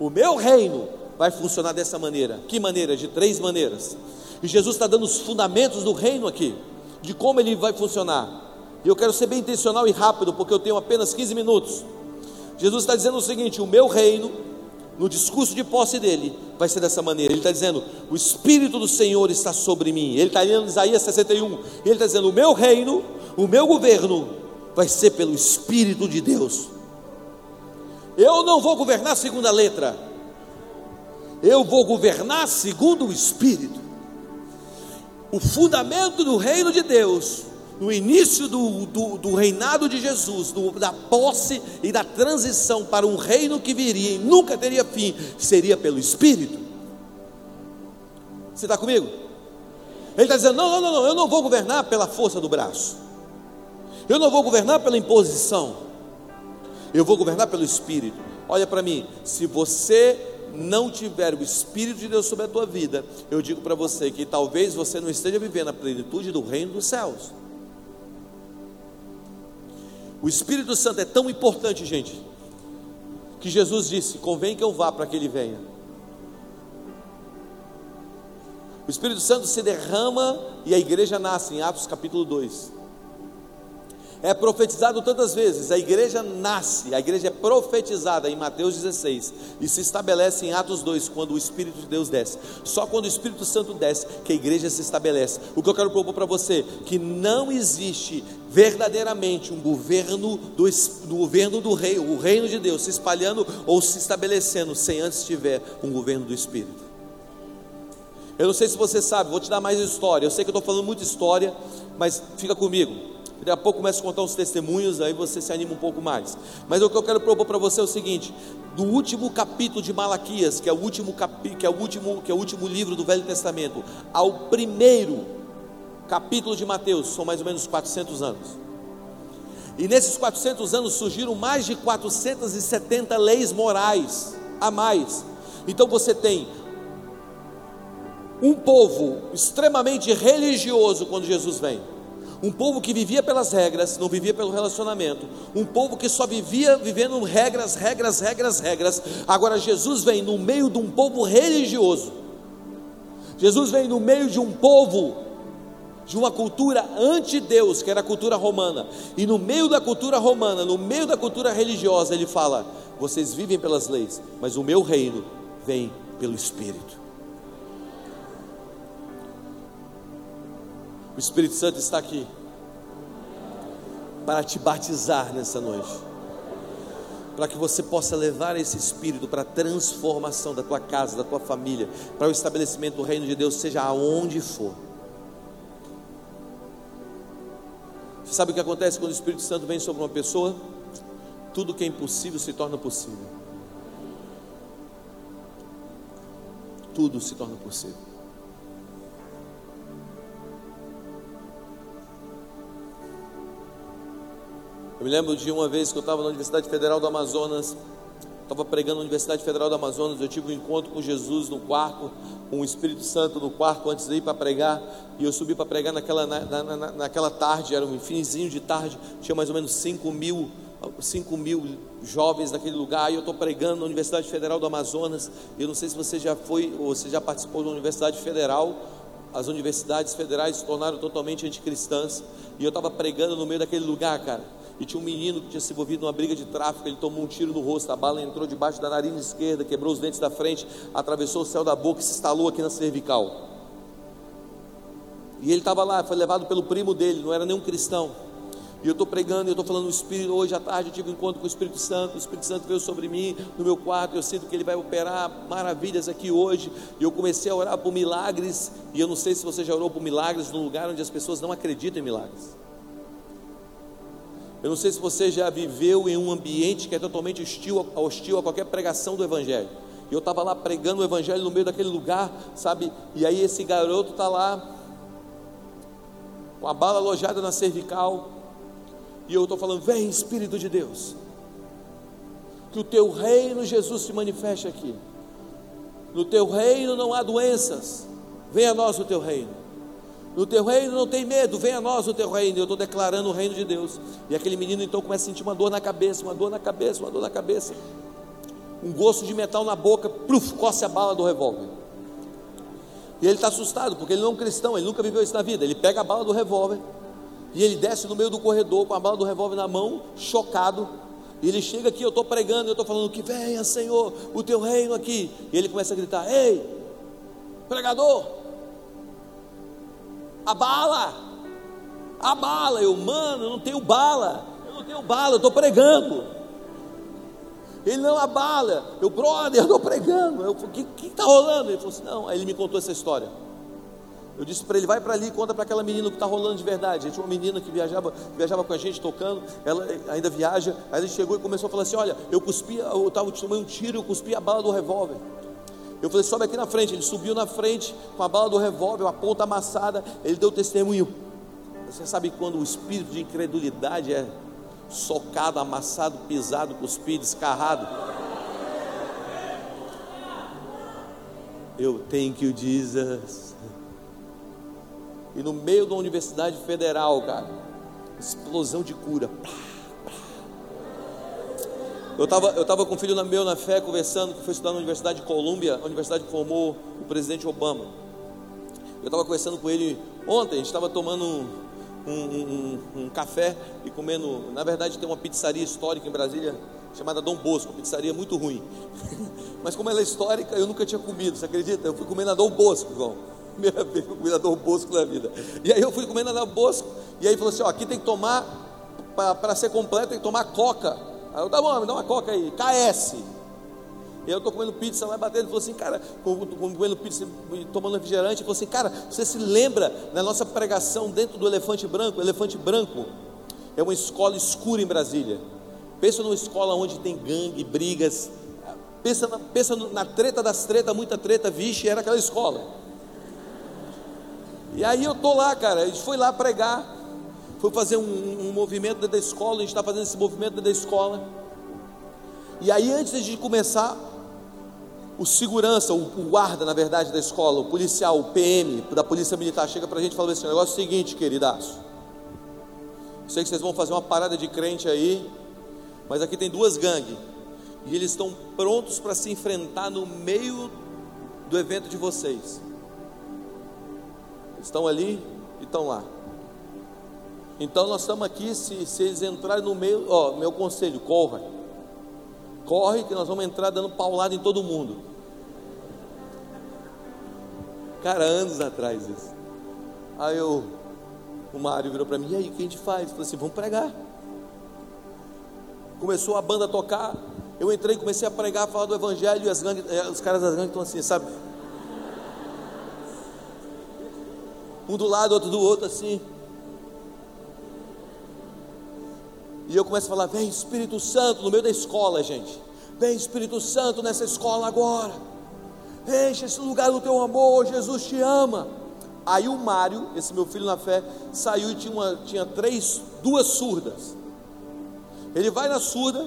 o meu reino vai funcionar dessa maneira. Que maneira? De três maneiras. E Jesus está dando os fundamentos do reino aqui, de como ele vai funcionar. E eu quero ser bem intencional e rápido, porque eu tenho apenas 15 minutos. Jesus está dizendo o seguinte: o meu reino, no discurso de posse dele, vai ser dessa maneira. Ele está dizendo: o Espírito do Senhor está sobre mim. Ele está lendo Isaías 61. Ele está dizendo: o meu reino, o meu governo, vai ser pelo Espírito de Deus. Eu não vou governar segundo a letra, eu vou governar segundo o Espírito. O fundamento do reino de Deus no início do, do, do reinado de Jesus, do, da posse e da transição para um reino que viria e nunca teria fim, seria pelo Espírito. Você está comigo? Ele está dizendo: não, não, não, não, eu não vou governar pela força do braço, eu não vou governar pela imposição, eu vou governar pelo Espírito. Olha para mim, se você não tiver o Espírito de Deus sobre a tua vida, eu digo para você que talvez você não esteja vivendo a plenitude do reino dos céus. O Espírito Santo é tão importante, gente, que Jesus disse: convém que eu vá para que ele venha. O Espírito Santo se derrama e a igreja nasce, em Atos capítulo 2 é profetizado tantas vezes, a igreja nasce, a igreja é profetizada em Mateus 16 e se estabelece em Atos 2, quando o Espírito de Deus desce. Só quando o Espírito Santo desce que a igreja se estabelece. O que eu quero propor para você, que não existe verdadeiramente um governo do, do governo do rei, o reino de Deus se espalhando ou se estabelecendo sem antes tiver um governo do Espírito. Eu não sei se você sabe, vou te dar mais história. Eu sei que eu estou falando muita história, mas fica comigo. Daqui a pouco começa a contar uns testemunhos, aí você se anima um pouco mais. Mas o que eu quero propor para você é o seguinte: do último capítulo de Malaquias, que é o último capi, que é o último, que é o último livro do Velho Testamento, ao primeiro capítulo de Mateus, são mais ou menos 400 anos. E nesses 400 anos surgiram mais de 470 leis morais a mais. Então você tem um povo extremamente religioso quando Jesus vem um povo que vivia pelas regras, não vivia pelo relacionamento, um povo que só vivia vivendo regras, regras, regras, regras. Agora Jesus vem no meio de um povo religioso. Jesus vem no meio de um povo de uma cultura anti-Deus, que era a cultura romana. E no meio da cultura romana, no meio da cultura religiosa, ele fala: "Vocês vivem pelas leis, mas o meu reino vem pelo espírito". O Espírito Santo está aqui para te batizar nessa noite. Para que você possa levar esse espírito para a transformação da tua casa, da tua família, para o estabelecimento do reino de Deus, seja aonde for. Sabe o que acontece quando o Espírito Santo vem sobre uma pessoa? Tudo que é impossível se torna possível. Tudo se torna possível. Me lembro de uma vez que eu estava na Universidade Federal do Amazonas, estava pregando na Universidade Federal do Amazonas, eu tive um encontro com Jesus no quarto, com o Espírito Santo no quarto antes de ir para pregar, e eu subi para pregar naquela, na, na, naquela tarde, era um finzinho de tarde, tinha mais ou menos 5 mil, 5 mil jovens naquele lugar, e eu estou pregando na Universidade Federal do Amazonas, eu não sei se você já foi, ou você já participou da Universidade Federal, as universidades federais se tornaram totalmente anticristãs, e eu estava pregando no meio daquele lugar, cara, e tinha um menino que tinha se envolvido numa briga de tráfico, ele tomou um tiro no rosto, a bala entrou debaixo da narina esquerda, quebrou os dentes da frente, atravessou o céu da boca e se instalou aqui na cervical. E ele estava lá, foi levado pelo primo dele, não era nenhum cristão. E eu estou pregando, eu estou falando no Espírito. Hoje à tarde eu tive um encontro com o Espírito Santo. O Espírito Santo veio sobre mim no meu quarto. Eu sinto que ele vai operar maravilhas aqui hoje. E eu comecei a orar por milagres. E eu não sei se você já orou por milagres num lugar onde as pessoas não acreditam em milagres. Eu não sei se você já viveu em um ambiente que é totalmente hostil, hostil a qualquer pregação do Evangelho. E eu estava lá pregando o Evangelho no meio daquele lugar, sabe? E aí esse garoto está lá, com a bala alojada na cervical, e eu estou falando: Vem, Espírito de Deus, que o teu reino, Jesus, se manifeste aqui. No teu reino não há doenças, venha a nós o teu reino. No teu reino não tem medo, venha a nós o teu reino. Eu estou declarando o reino de Deus. E aquele menino então começa a sentir uma dor na cabeça, uma dor na cabeça, uma dor na cabeça. Um gosto de metal na boca, pluf, coce a bala do revólver. E ele está assustado, porque ele não é um cristão, ele nunca viveu isso na vida. Ele pega a bala do revólver e ele desce no meio do corredor com a bala do revólver na mão, chocado. E ele chega aqui, eu estou pregando, eu estou falando que venha, Senhor, o teu reino aqui. E ele começa a gritar: Ei, pregador, a bala, a bala. Eu, mano, eu não tenho bala, eu não tenho bala, eu estou pregando. Ele não, a bala. Eu, brother, eu estou pregando. Eu, o que está rolando? Ele falou assim: não. Aí ele me contou essa história. Eu disse para ele, vai para ali, conta para aquela menina que está rolando de verdade. Tinha uma menina que viajava, viajava com a gente tocando, ela ainda viaja. Aí ele chegou e começou a falar assim: Olha, eu cuspi, eu estava tomando um tiro, eu cuspi a bala do revólver. Eu falei, sobe aqui na frente. Ele subiu na frente com a bala do revólver, a ponta amassada. Ele deu testemunho. Você sabe quando o espírito de incredulidade é socado, amassado, pisado, cuspido, escarrado? Eu tenho que o Jesus. E no meio da Universidade Federal, cara, explosão de cura. Eu estava eu tava com um filho meu na fé, conversando, que foi estudar na Universidade de Colômbia, a universidade que formou o presidente Obama. Eu estava conversando com ele ontem, a gente estava tomando um, um, um, um, café e comendo. Na verdade, tem uma pizzaria histórica em Brasília chamada Dom Bosco, pizzaria muito ruim. Mas como ela é histórica, eu nunca tinha comido, você acredita? Eu fui comer na Dom Bosco, João. Primeira vez que eu comi na Dom Bosco na vida. E aí eu fui comer na Dom Bosco, e aí falou assim: ó, aqui tem que tomar, para ser completo, tem que tomar coca. Aí eu, tá bom, me dá uma coca aí, KS. E eu estou comendo pizza lá batendo, ele falou assim, cara, comendo pizza e tomando refrigerante, ele falou assim, cara, você se lembra da nossa pregação dentro do Elefante Branco? O Elefante Branco é uma escola escura em Brasília. Pensa numa escola onde tem gangue, brigas. Pensa na, pensa na treta das tretas, muita treta, vixe, era aquela escola. E aí eu tô lá, cara, a gente foi lá pregar, foi fazer um, um movimento dentro da escola, a gente está fazendo esse movimento dentro da escola. E aí antes de começar, o segurança, o, o, guarda, na verdade, da escola, o policial, o PM da Polícia Militar, chega para a gente e fala assim: o negócio é o seguinte, queridaço. Sei que vocês vão fazer uma parada de crente aí, mas aqui tem duas gangues. E eles estão prontos para se enfrentar no meio do evento de vocês. Estão ali e estão lá. Então nós estamos aqui, se, se eles entrarem no meio, ó, meu conselho, corra. Corre que nós vamos entrar dando paulada em todo mundo. Cara, anos atrás isso. Aí eu, o Mário virou para mim, e aí, o que a gente faz? Eu falei assim, vamos pregar. Começou a banda a tocar, eu entrei, comecei a pregar, falar do evangelho, e as eh, os caras das gangues estão assim, sabe? Um do lado, outro do outro, assim. E eu começo a falar: Vem Espírito Santo no meio da escola, gente. Vem Espírito Santo nessa escola agora. Enche esse lugar do teu amor, Jesus te ama. Aí o Mário, esse meu filho na fé, saiu e tinha, uma, tinha três, duas surdas. Ele vai na surda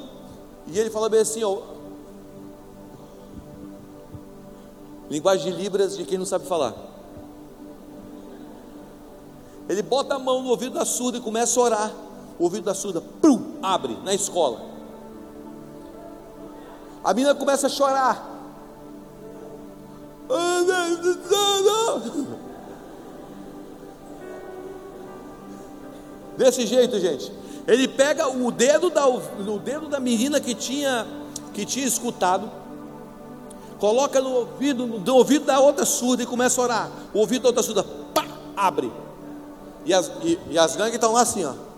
e ele fala bem assim: ó, linguagem de Libras de quem não sabe falar. Ele bota a mão no ouvido da surda e começa a orar. O ouvido da surda, pum, abre na escola. A menina começa a chorar. Desse jeito, gente. Ele pega o dedo da, o dedo da menina que tinha, que tinha escutado, coloca no ouvido, no ouvido da outra surda e começa a orar. O ouvido da outra surda, pá, abre. E as, e, e as gangues estão lá assim, ó.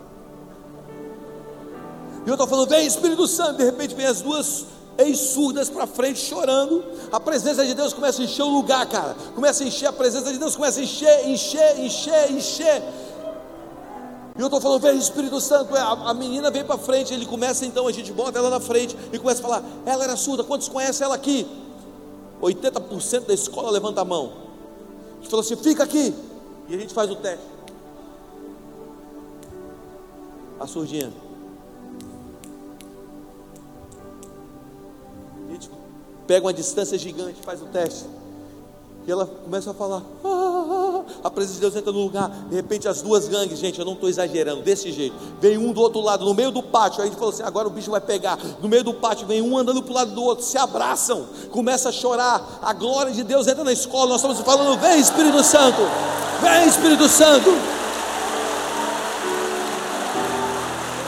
E eu estou falando, vem Espírito Santo, de repente vem as duas ex-surdas para frente chorando. A presença de Deus começa a encher o lugar, cara. Começa a encher, a presença de Deus começa a encher, encher, encher, encher. E eu estou falando, vem Espírito Santo. A, a menina vem para frente, ele começa então, a gente bota ela na frente e começa a falar: ela era surda, quantos conhecem ela aqui? 80% da escola levanta a mão. Gente falou assim: fica aqui. E a gente faz o teste. A surdinha. Pega uma distância gigante, faz o teste. E ela começa a falar. Ah, a presença de Deus entra no lugar. De repente, as duas gangues, gente, eu não estou exagerando, desse jeito. Vem um do outro lado, no meio do pátio. Aí gente falou assim: agora o bicho vai pegar. No meio do pátio, vem um andando para o lado do outro, se abraçam, começa a chorar. A glória de Deus entra na escola. Nós estamos falando: vem Espírito Santo, vem Espírito Santo.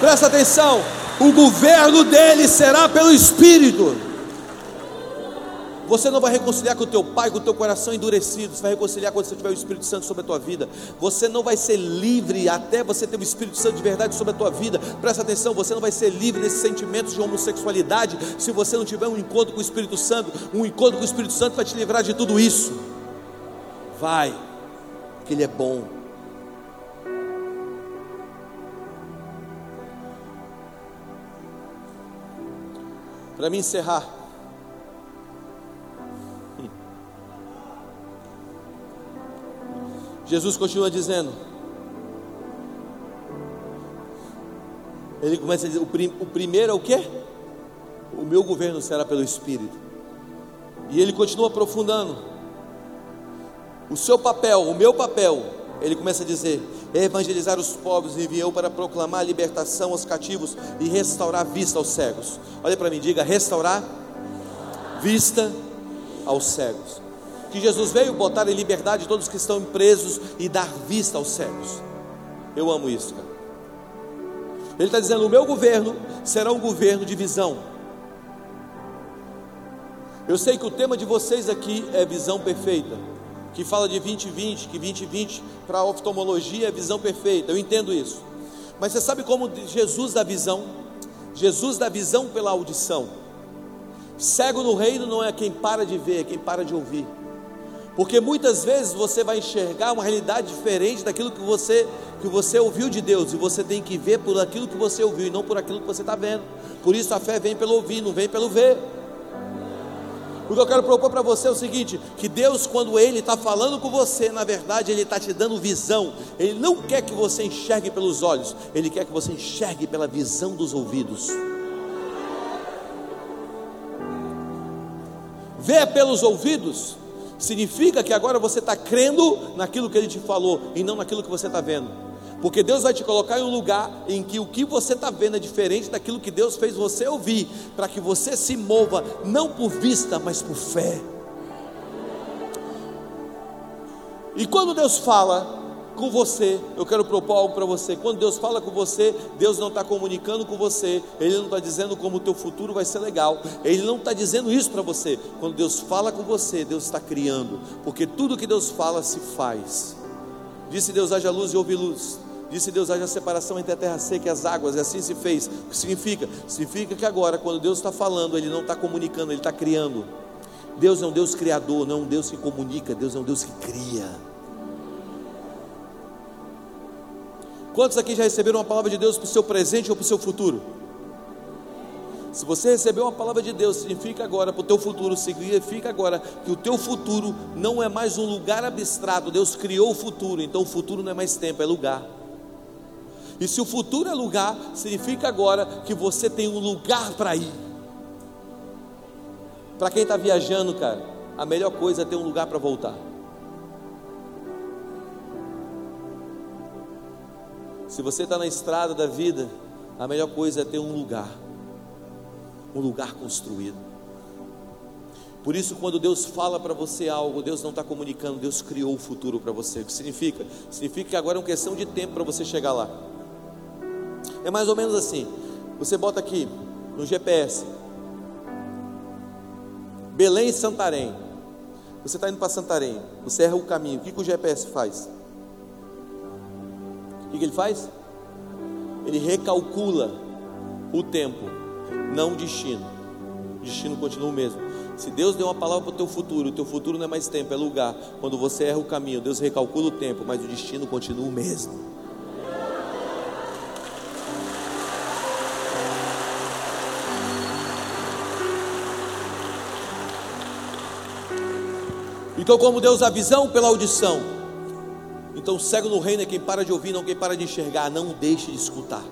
Presta atenção: o governo dele será pelo Espírito. Você não vai reconciliar com o teu pai com o teu coração endurecido. Você vai reconciliar quando você tiver o Espírito Santo sobre a tua vida. Você não vai ser livre até você ter o Espírito Santo de verdade sobre a tua vida. Presta atenção, você não vai ser livre desses sentimentos de homossexualidade se você não tiver um encontro com o Espírito Santo. Um encontro com o Espírito Santo vai te livrar de tudo isso. Vai. porque Ele é bom. Para me encerrar, Jesus continua dizendo, ele começa a dizer: o, prim, o primeiro é o que? O meu governo será pelo Espírito. E ele continua aprofundando. O seu papel, o meu papel, ele começa a dizer: é evangelizar os pobres, enviou para proclamar a libertação aos cativos e restaurar a vista aos cegos. Olha para mim, diga: restaurar vista aos cegos. Que Jesus veio botar em liberdade todos que estão presos e dar vista aos cegos. Eu amo isso, cara. Ele está dizendo: o meu governo será um governo de visão. Eu sei que o tema de vocês aqui é visão perfeita, que fala de 2020, que 2020 para a oftalmologia é visão perfeita. Eu entendo isso. Mas você sabe como Jesus dá visão? Jesus dá visão pela audição. Cego no reino não é quem para de ver, é quem para de ouvir. Porque muitas vezes você vai enxergar uma realidade diferente daquilo que você que você ouviu de Deus e você tem que ver por aquilo que você ouviu e não por aquilo que você está vendo. Por isso a fé vem pelo ouvir, não vem pelo ver. O que eu quero propor para você é o seguinte: que Deus, quando Ele está falando com você, na verdade, Ele está te dando visão. Ele não quer que você enxergue pelos olhos, Ele quer que você enxergue pela visão dos ouvidos. Ver pelos ouvidos significa que agora você está crendo naquilo que Ele te falou e não naquilo que você está vendo. Porque Deus vai te colocar em um lugar em que o que você está vendo é diferente daquilo que Deus fez você ouvir, para que você se mova não por vista, mas por fé. E quando Deus fala com você, eu quero propor algo para você. Quando Deus fala com você, Deus não está comunicando com você, Ele não está dizendo como o teu futuro vai ser legal, Ele não está dizendo isso para você. Quando Deus fala com você, Deus está criando, porque tudo que Deus fala se faz. Disse Deus: haja luz e houve luz. Disse Deus: haja separação entre a terra seca e as águas, e assim se fez. O que significa? Significa que agora, quando Deus está falando, Ele não está comunicando, Ele está criando. Deus é um Deus criador, não é um Deus que comunica, Deus é um Deus que cria. Quantos aqui já receberam uma palavra de Deus para o seu presente ou para o seu futuro? Se você recebeu uma palavra de Deus, significa agora para o teu futuro, significa agora que o teu futuro não é mais um lugar abstrato. Deus criou o futuro, então o futuro não é mais tempo, é lugar. E se o futuro é lugar, significa agora que você tem um lugar para ir. Para quem está viajando, cara, a melhor coisa é ter um lugar para voltar. Se você está na estrada da vida, a melhor coisa é ter um lugar, um lugar construído. Por isso, quando Deus fala para você algo, Deus não está comunicando, Deus criou o futuro para você. O que significa? Significa que agora é uma questão de tempo para você chegar lá. É mais ou menos assim. Você bota aqui no GPS Belém e Santarém. Você está indo para Santarém, você erra o caminho. O que, que o GPS faz? Que, que ele faz? Ele recalcula o tempo, não o destino. O destino continua o mesmo. Se Deus deu uma palavra para o teu futuro, o teu futuro não é mais tempo, é lugar. Quando você erra o caminho, Deus recalcula o tempo, mas o destino continua o mesmo. Então, como Deus a visão pela audição. Então, cego no reino é quem para de ouvir, não quem para de enxergar. Não deixe de escutar.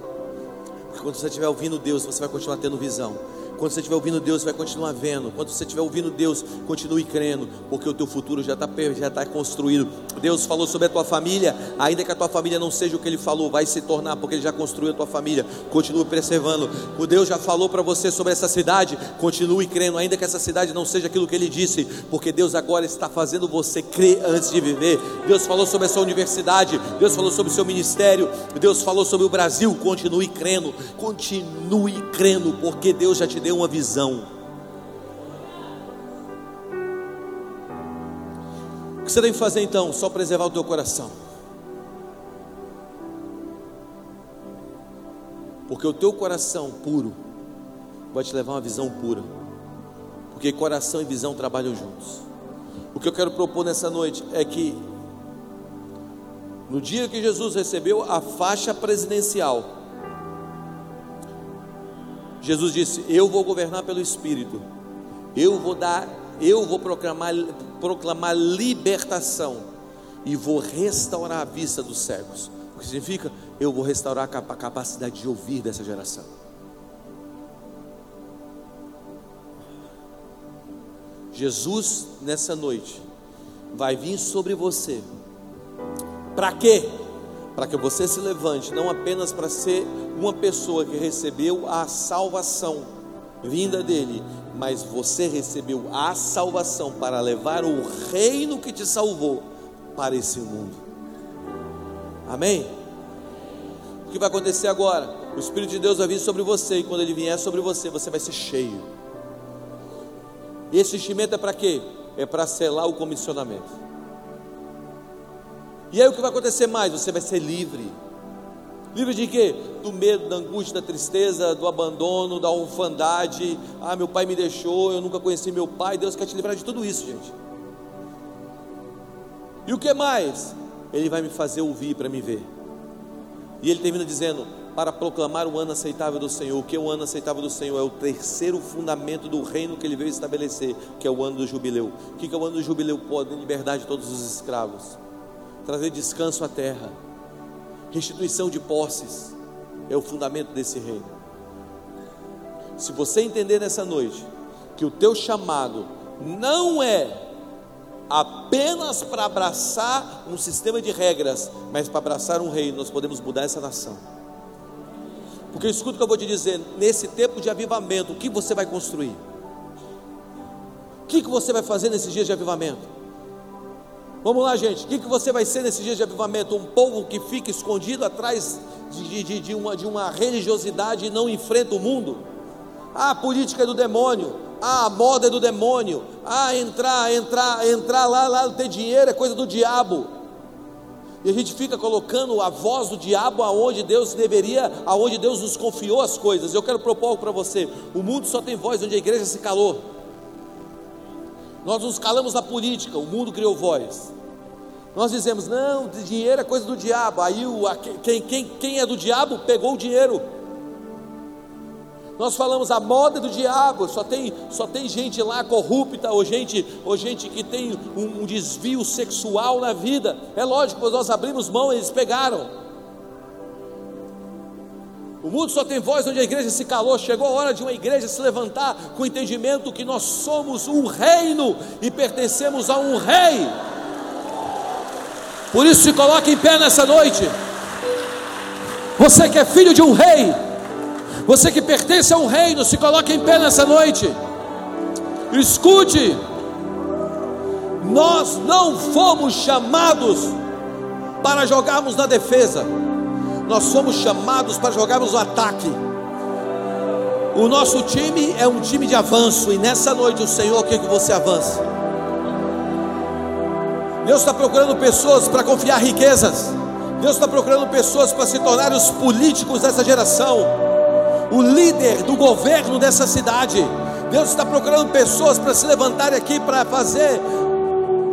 Porque quando você estiver ouvindo Deus, você vai continuar tendo visão. Quando você estiver ouvindo Deus, você vai continuar vendo. Quando você estiver ouvindo Deus, continue crendo, porque o teu futuro já está já tá construído. Deus falou sobre a tua família, ainda que a tua família não seja o que Ele falou, vai se tornar, porque Ele já construiu a tua família. Continue preservando. O Deus já falou para você sobre essa cidade, continue crendo, ainda que essa cidade não seja aquilo que Ele disse, porque Deus agora está fazendo você crer antes de viver. Deus falou sobre essa universidade, Deus falou sobre o seu ministério, Deus falou sobre o Brasil. Continue crendo, continue crendo, porque Deus já te deu uma visão. O que você tem que fazer então? Só preservar o teu coração. Porque o teu coração puro vai te levar a uma visão pura. Porque coração e visão trabalham juntos. O que eu quero propor nessa noite é que No dia que Jesus recebeu a faixa presidencial, Jesus disse: Eu vou governar pelo Espírito, eu vou dar, eu vou proclamar, proclamar libertação e vou restaurar a vista dos cegos. O que significa? Eu vou restaurar a capacidade de ouvir dessa geração. Jesus, nessa noite, vai vir sobre você. Para quê? Para que você se levante, não apenas para ser uma pessoa que recebeu a salvação vinda dele, mas você recebeu a salvação para levar o reino que te salvou para esse mundo. Amém? O que vai acontecer agora? O Espírito de Deus vai vir sobre você, e quando ele vier sobre você, você vai ser cheio. E esse enchimento é para quê? É para selar o comissionamento. E aí o que vai acontecer mais? Você vai ser livre. Livre de quê? Do medo, da angústia, da tristeza, do abandono, da orfandade. Ah, meu pai me deixou, eu nunca conheci meu pai. Deus quer te livrar de tudo isso, gente. E o que mais? Ele vai me fazer ouvir para me ver. E ele termina dizendo: para proclamar o ano aceitável do Senhor. O que é o ano aceitável do Senhor? É o terceiro fundamento do reino que ele veio estabelecer, que é o ano do jubileu. O que é o ano do jubileu? Pode liberdade de todos os escravos, trazer descanso à terra, restituição de posses, é o fundamento desse reino. Se você entender nessa noite que o teu chamado não é apenas para abraçar um sistema de regras, mas para abraçar um reino, nós podemos mudar essa nação. Porque escuta o que eu vou te dizer, nesse tempo de avivamento, o que você vai construir? O que, que você vai fazer nesses dias de avivamento? Vamos lá, gente. O que, que você vai ser nesses dias de avivamento? Um povo que fica escondido atrás de, de, de, uma, de uma religiosidade e não enfrenta o mundo? Ah, a política é do demônio. Ah, a moda é do demônio. Ah, entrar, entrar, entrar lá, lá ter dinheiro é coisa do diabo. E a gente fica colocando a voz do diabo aonde Deus deveria, aonde Deus nos confiou as coisas. Eu quero propor para você. O mundo só tem voz onde a igreja se calou. Nós nos calamos na política, o mundo criou voz. Nós dizemos, não, dinheiro é coisa do diabo. Aí o, quem, quem, quem é do diabo pegou o dinheiro. Nós falamos a moda do diabo, só tem, só tem gente lá corrupta, ou gente, ou gente que tem um, um desvio sexual na vida. É lógico, quando nós abrimos mão, eles pegaram. O mundo só tem voz onde a igreja se calou. Chegou a hora de uma igreja se levantar com o entendimento que nós somos um reino e pertencemos a um rei. Por isso se coloque em pé nessa noite. Você que é filho de um rei, você que pertence a um reino, se coloque em pé nessa noite. Escute, nós não fomos chamados para jogarmos na defesa, nós somos chamados para jogarmos no ataque. O nosso time é um time de avanço, e nessa noite o Senhor quer que você avance. Deus está procurando pessoas para confiar riquezas. Deus está procurando pessoas para se tornar os políticos dessa geração o líder do governo dessa cidade. Deus está procurando pessoas para se levantarem aqui para fazer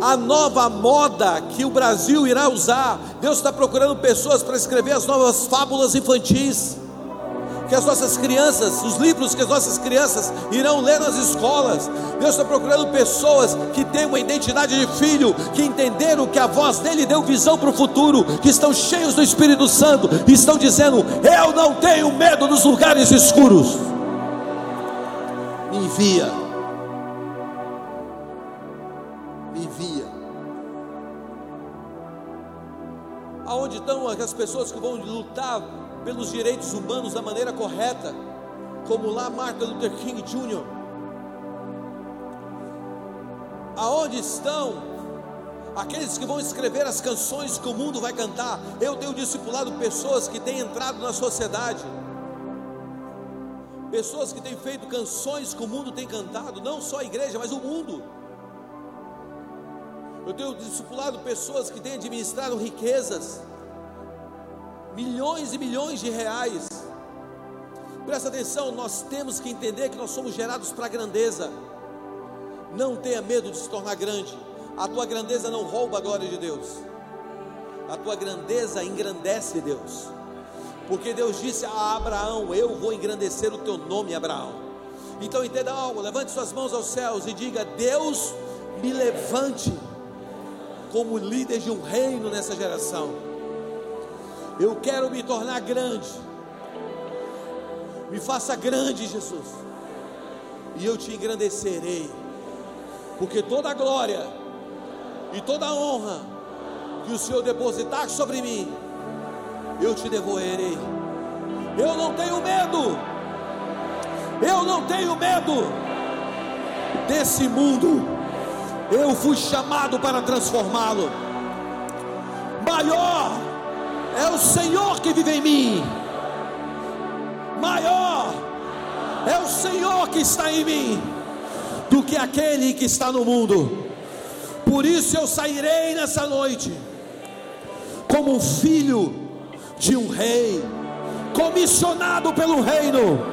a nova moda que o Brasil irá usar. Deus está procurando pessoas para escrever as novas fábulas infantis. Que as nossas crianças, os livros que as nossas crianças irão ler nas escolas. Deus está procurando pessoas que têm uma identidade de filho, que entenderam que a voz dele deu visão para o futuro, que estão cheios do Espírito Santo e estão dizendo: Eu não tenho medo dos lugares escuros. Envia. Envia. As pessoas que vão lutar pelos direitos humanos da maneira correta, como lá Martin Luther King Jr. Aonde estão aqueles que vão escrever as canções que o mundo vai cantar? Eu tenho discipulado pessoas que têm entrado na sociedade, pessoas que têm feito canções que o mundo tem cantado, não só a igreja, mas o mundo. Eu tenho discipulado pessoas que têm administrado riquezas, milhões e milhões de reais. Presta atenção, nós temos que entender que nós somos gerados para a grandeza. Não tenha medo de se tornar grande. A tua grandeza não rouba a glória de Deus. A tua grandeza engrandece, Deus. Porque Deus disse a Abraão: Eu vou engrandecer o teu nome, Abraão. Então entenda algo, levante suas mãos aos céus e diga: Deus, me levante como líder de um reino nessa geração. Eu quero me tornar grande. Me faça grande, Jesus. E eu te engrandecerei. Porque toda a glória e toda a honra que o Senhor depositar sobre mim, eu te devolverei. Eu não tenho medo. Eu não tenho medo desse mundo. Eu fui chamado para transformá-lo. Maior é o Senhor que vive em mim. Maior é o Senhor que está em mim do que aquele que está no mundo. Por isso eu sairei nessa noite como um filho de um rei, comissionado pelo reino,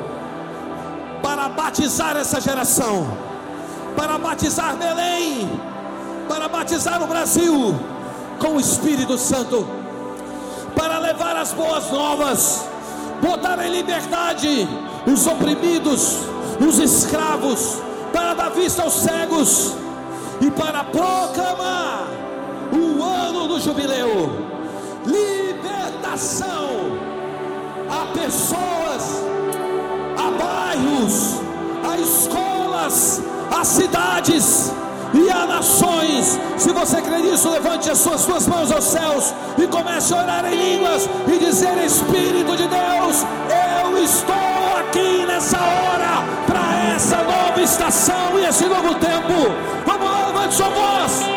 para batizar essa geração, para batizar Belém, para batizar o Brasil com o Espírito Santo, para levar as boas novas, botar em liberdade os oprimidos, os escravos, para dar vista aos cegos e para proclamar o ano do jubileu. Libertação a pessoas, a bairros, a escolas, a cidades e a nações. Se você crê nisso, levante as suas, suas mãos aos céus e comece a orar em línguas e dizer: Espírito de Deus, eu estou aqui nessa hora para essa nova estação e esse novo tempo. Vamos lá, levante sua voz.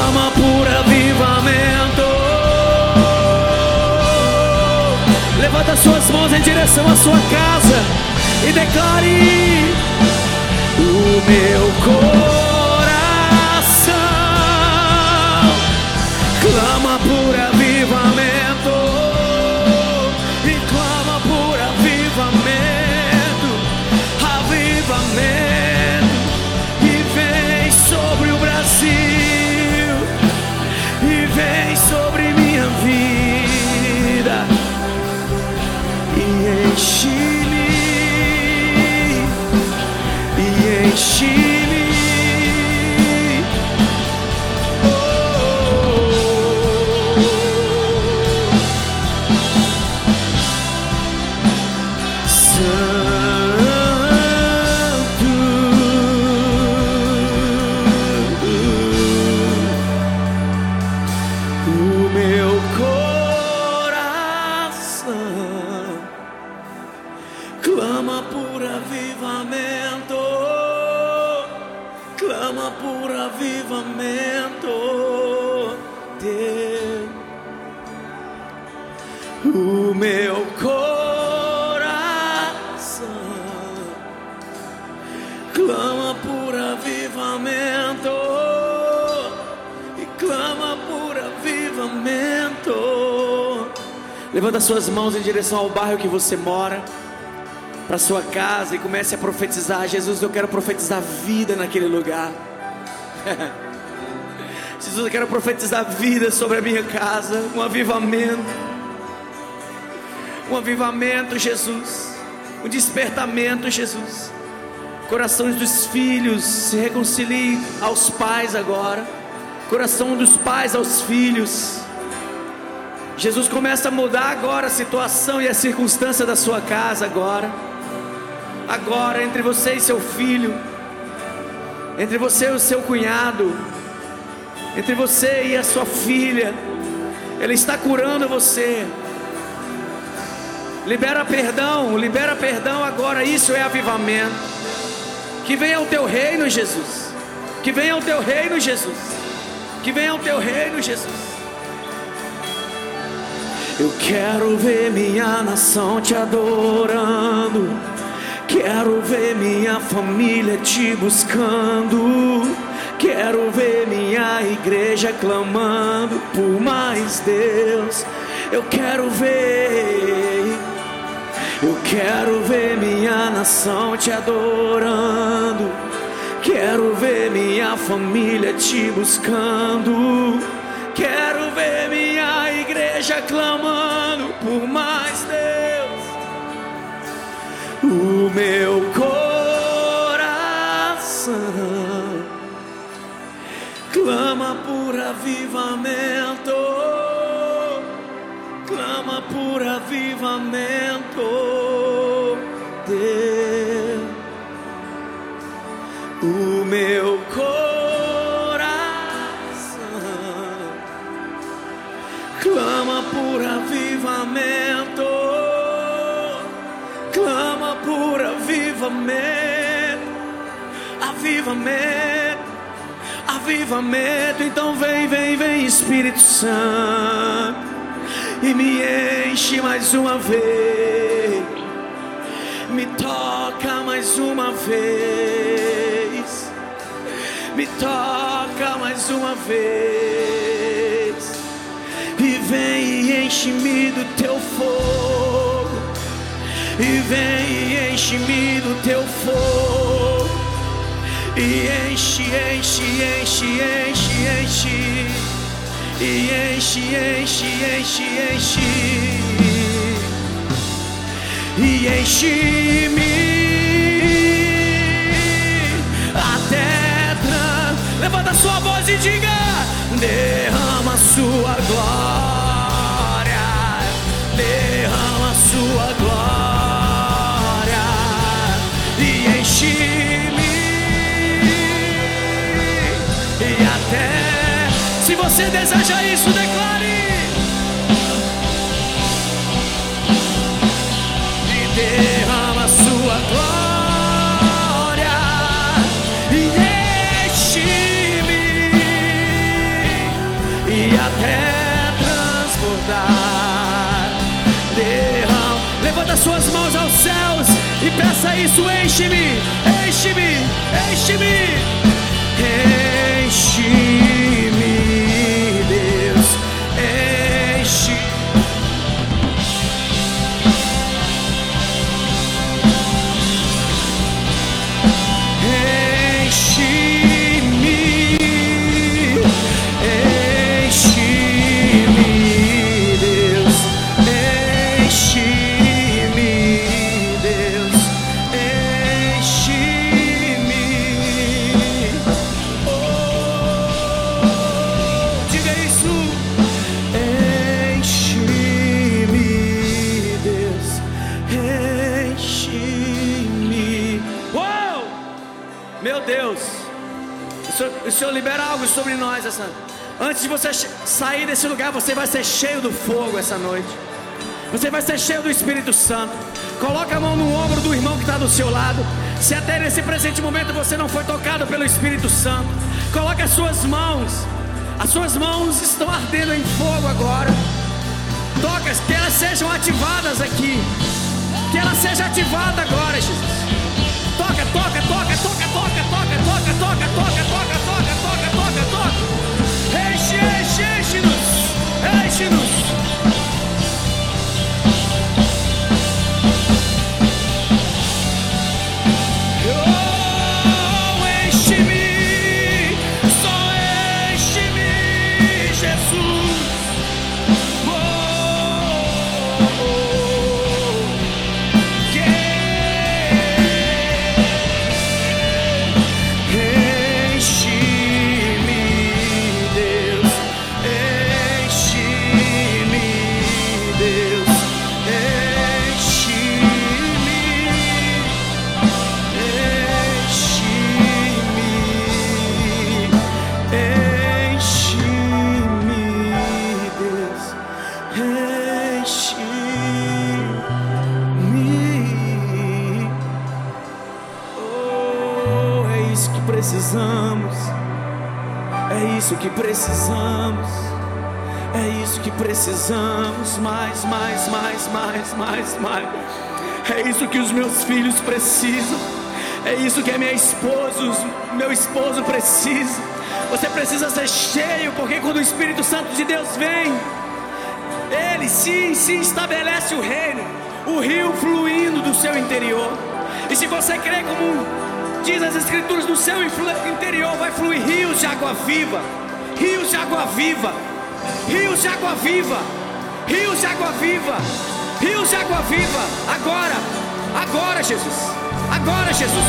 clama por avivamento. Levanta suas mãos em direção à sua casa e declare: O meu coração clama por avivamento Levanta suas mãos em direção ao bairro que você mora, para sua casa e comece a profetizar. Jesus, eu quero profetizar vida naquele lugar. Jesus, eu quero profetizar vida sobre a minha casa, um avivamento. Um avivamento, Jesus. Um despertamento, Jesus. Corações dos filhos se reconciliem aos pais agora. Coração dos pais aos filhos. Jesus começa a mudar agora a situação e a circunstância da sua casa agora. Agora entre você e seu filho, entre você e o seu cunhado, entre você e a sua filha. Ele está curando você. Libera perdão, libera perdão agora. Isso é avivamento. Que venha o teu reino, Jesus. Que venha o teu reino, Jesus. Que venha o teu reino, Jesus. Eu quero ver minha nação te adorando. Quero ver minha família te buscando. Quero ver minha igreja clamando por mais Deus. Eu quero ver. Eu quero ver minha nação te adorando. Quero ver minha família te buscando. Quero ver minha igreja clamando por mais Deus. O meu coração clama por avivamento, clama por avivamento. Deus, o meu avivamento, avivamento, avivamento. Então vem, vem, vem, Espírito Santo, e me enche mais uma vez, me toca mais uma vez, me toca mais uma vez. E vem e enche-me do teu fogo, e vem e enche-me do teu fogo, e enche, enche, enche, enche, enche, e enche, enche, enche, enche, e enche-me. Até tran- Levanta sua voz e diga: derrama sua glória, derrama sua glória você deseja isso, declare. E derrama sua glória e enche-me e até transbordar. Derrama, levanta suas mãos aos céus e peça isso: enche-me, enche-me, enche-me, enche-me, Senhor, libera algo sobre nós essa Antes de você sair desse lugar, você vai ser cheio do fogo essa noite. Você vai ser cheio do Espírito Santo. Coloca a mão no ombro do irmão que está do seu lado. Se até nesse presente momento você não foi tocado pelo Espírito Santo, coloque as suas mãos. As suas mãos estão ardendo em fogo agora. Toca, que elas sejam ativadas aqui. Que ela seja ativada agora, Jesus. Os meus filhos precisam. É isso que a minha esposa, os- meu esposo precisa. Você precisa ser cheio, porque quando o Espírito Santo de Deus vem, ele sim, sim estabelece o reino, o rio fluindo do seu interior. E se você crê como diz as escrituras, do seu interior vai fluir rios de água viva, rios de água viva, rios de água viva, rios de água viva, rios de água viva. Agora, Agora, Jesus. Agora, Jesus.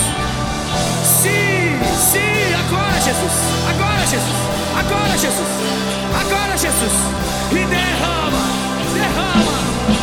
Sim, sim, agora, Jesus. Agora, Jesus. Agora, Jesus. Agora, Jesus. E derrama, derrama.